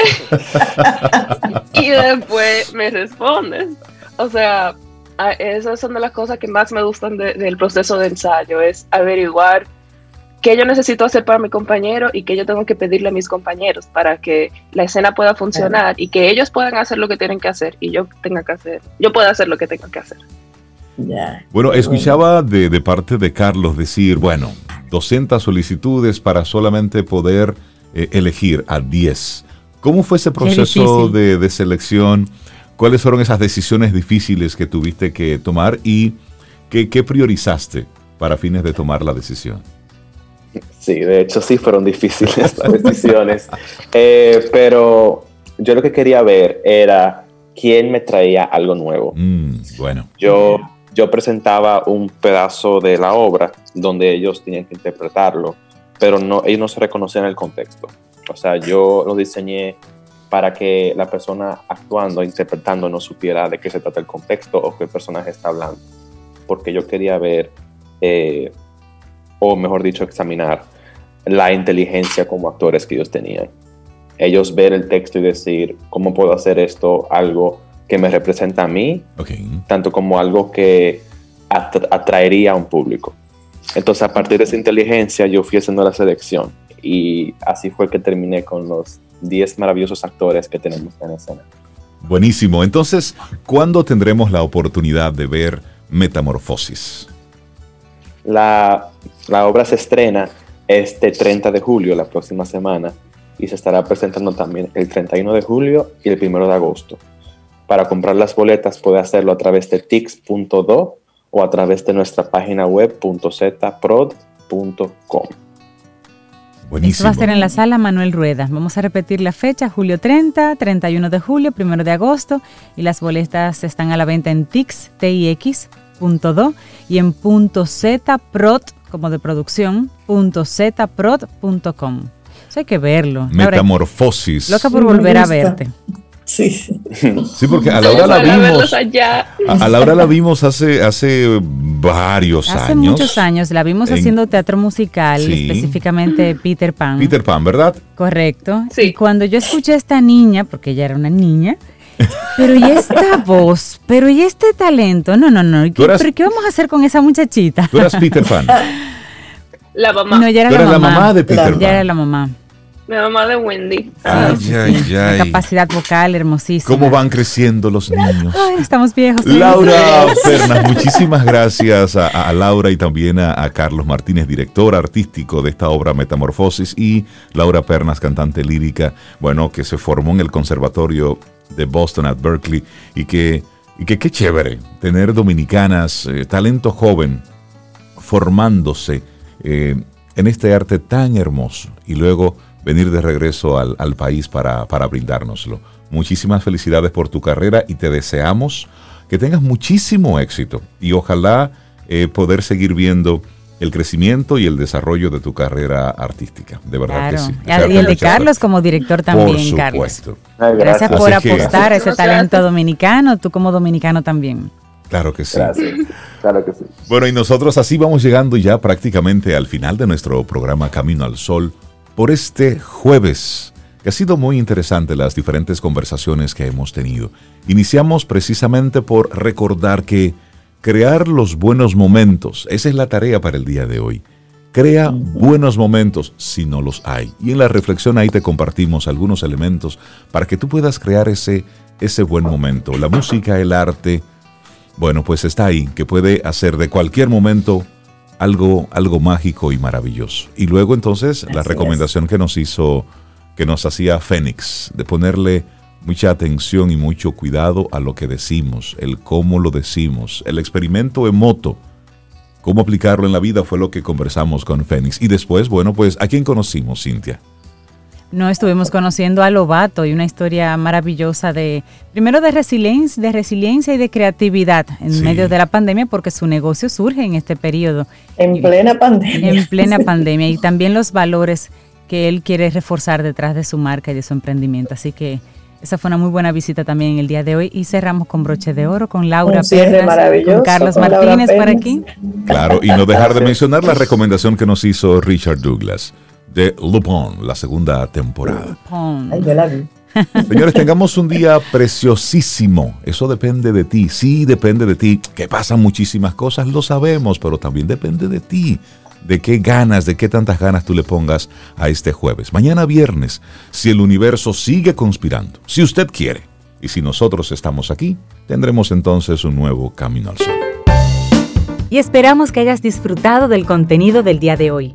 y después me respondes. O sea, esas son de las cosas que más me gustan del proceso de ensayo, es averiguar qué yo necesito hacer para mi compañero y qué yo tengo que pedirle a mis compañeros para que la escena pueda funcionar y que ellos puedan hacer lo que tienen que hacer y yo tenga que hacer, yo pueda hacer lo que tengo que hacer. Bueno, escuchaba de, parte de Carlos decir, bueno, 200 solicitudes para solamente poder eh, elegir a 10. ¿Cómo fue ese proceso de, de selección? ¿Cuáles fueron esas decisiones difíciles que tuviste que tomar y qué, qué priorizaste para fines de tomar la decisión? Sí, de hecho sí fueron difíciles las decisiones, eh, pero yo lo que quería ver era quién me traía algo nuevo. Mm, bueno. Yo, yo presentaba un pedazo de la obra donde ellos tenían que interpretarlo, pero no, ellos no se reconocían el contexto. O sea, yo lo diseñé para que la persona actuando, interpretando, no supiera de qué se trata el contexto o qué personaje está hablando. Porque yo quería ver, eh, o mejor dicho, examinar la inteligencia como actores que ellos tenían. Ellos ver el texto y decir, ¿cómo puedo hacer esto algo que me representa a mí? Tanto como algo que atraería a un público. Entonces, a partir de esa inteligencia, yo fui haciendo la selección y así fue que terminé con los 10 maravillosos actores que tenemos en escena. Buenísimo. Entonces, ¿cuándo tendremos la oportunidad de ver Metamorfosis? La, la obra se estrena este 30 de julio, la próxima semana, y se estará presentando también el 31 de julio y el 1 de agosto. Para comprar las boletas puede hacerlo a través de tix.do o a través de nuestra página web .zprod.com. Buenísimo. va a ser en la sala Manuel Rueda. Vamos a repetir la fecha, julio 30, 31 de julio, 1 de agosto. Y las boletas están a la venta en tix, tix.do y en punto .zprod, como de producción, punto .zprod.com. Eso hay que verlo. Metamorfosis. Loca por volver a verte. Sí. Sí, porque a Laura la vimos. A, Laura la vimos hace, hace varios años. Hace muchos años. La vimos haciendo teatro musical, específicamente Peter Pan. Peter Pan, ¿verdad? Correcto. Sí. Y cuando yo escuché a esta niña, porque ella era una niña, pero y esta voz, pero y este talento, no, no, no. ¿Qué, ¿Pero qué vamos a hacer con esa muchachita? Tú eras Peter Pan. La mamá. No, ella era, la, mamá. de Peter Pan. Ella era la mamá. Mi mamá de Wendy. Ay, ay, ay. capacidad vocal hermosísima. ¿Cómo van creciendo los niños? Ay, estamos viejos. Laura Pernas, muchísimas gracias a, Laura y también a, Carlos Martínez, director artístico de esta obra Metamorfosis, y Laura Pernas, cantante lírica, bueno, que se formó en el Conservatorio de Boston at Berkeley y que, y que qué chévere tener dominicanas, eh, talento joven, formándose eh, en este arte tan hermoso y luego venir de regreso al, país para, para brindárnoslo. Muchísimas felicidades por tu carrera y te deseamos que tengas muchísimo éxito y ojalá eh, poder seguir viendo el crecimiento y el desarrollo de tu carrera artística. De verdad que sí. Y el de Carlos como director también, por Carlos. Gracias, por apostar a ese talento dominicano, tú como dominicano también. Claro que sí. Claro que sí. Bueno, y nosotros así vamos llegando ya prácticamente al final de nuestro programa Camino al Sol por este jueves, que ha sido muy interesante las diferentes conversaciones que hemos tenido. Iniciamos precisamente por recordar que crear los buenos momentos, esa es la tarea para el día de hoy. Crea buenos momentos si no los hay. Y en la reflexión ahí te compartimos algunos elementos para que tú puedas crear ese, ese buen momento. La música, el arte, bueno, pues está ahí, que puede hacer de cualquier momento algo, algo mágico y maravilloso. Y luego entonces la recomendación que nos hizo, que nos hacía Fénix, de ponerle mucha atención y mucho cuidado a lo que decimos, el cómo lo decimos, el experimento emoto, cómo aplicarlo en la vida fue lo que conversamos con Fénix. Y después, bueno, pues, ¿a quién conocimos, Cintia? No estuvimos conociendo a Lobato y una historia maravillosa de, primero de resiliencia, de resiliencia y de creatividad en medio de la pandemia, porque su negocio surge en este periodo. En plena pandemia. En plena pandemia y también los valores que él quiere reforzar detrás de su marca y de su emprendimiento. Así que esa fue una muy buena visita también el día de hoy y cerramos con broche de oro con Laura Pérez, con Carlos Martínez por aquí. Claro, y no dejar de mencionar la recomendación que nos hizo Richard Douglas de Lupin, la segunda temporada. Señores, tengamos un día preciosísimo. Eso depende de ti. Sí, depende de ti. Que pasan muchísimas cosas, lo sabemos, pero también depende de ti. De qué ganas, de qué tantas ganas tú le pongas a este jueves. Mañana viernes, si el universo sigue conspirando, si usted quiere, y si nosotros estamos aquí, tendremos entonces un nuevo camino al sol. Y esperamos que hayas disfrutado del contenido del día de hoy.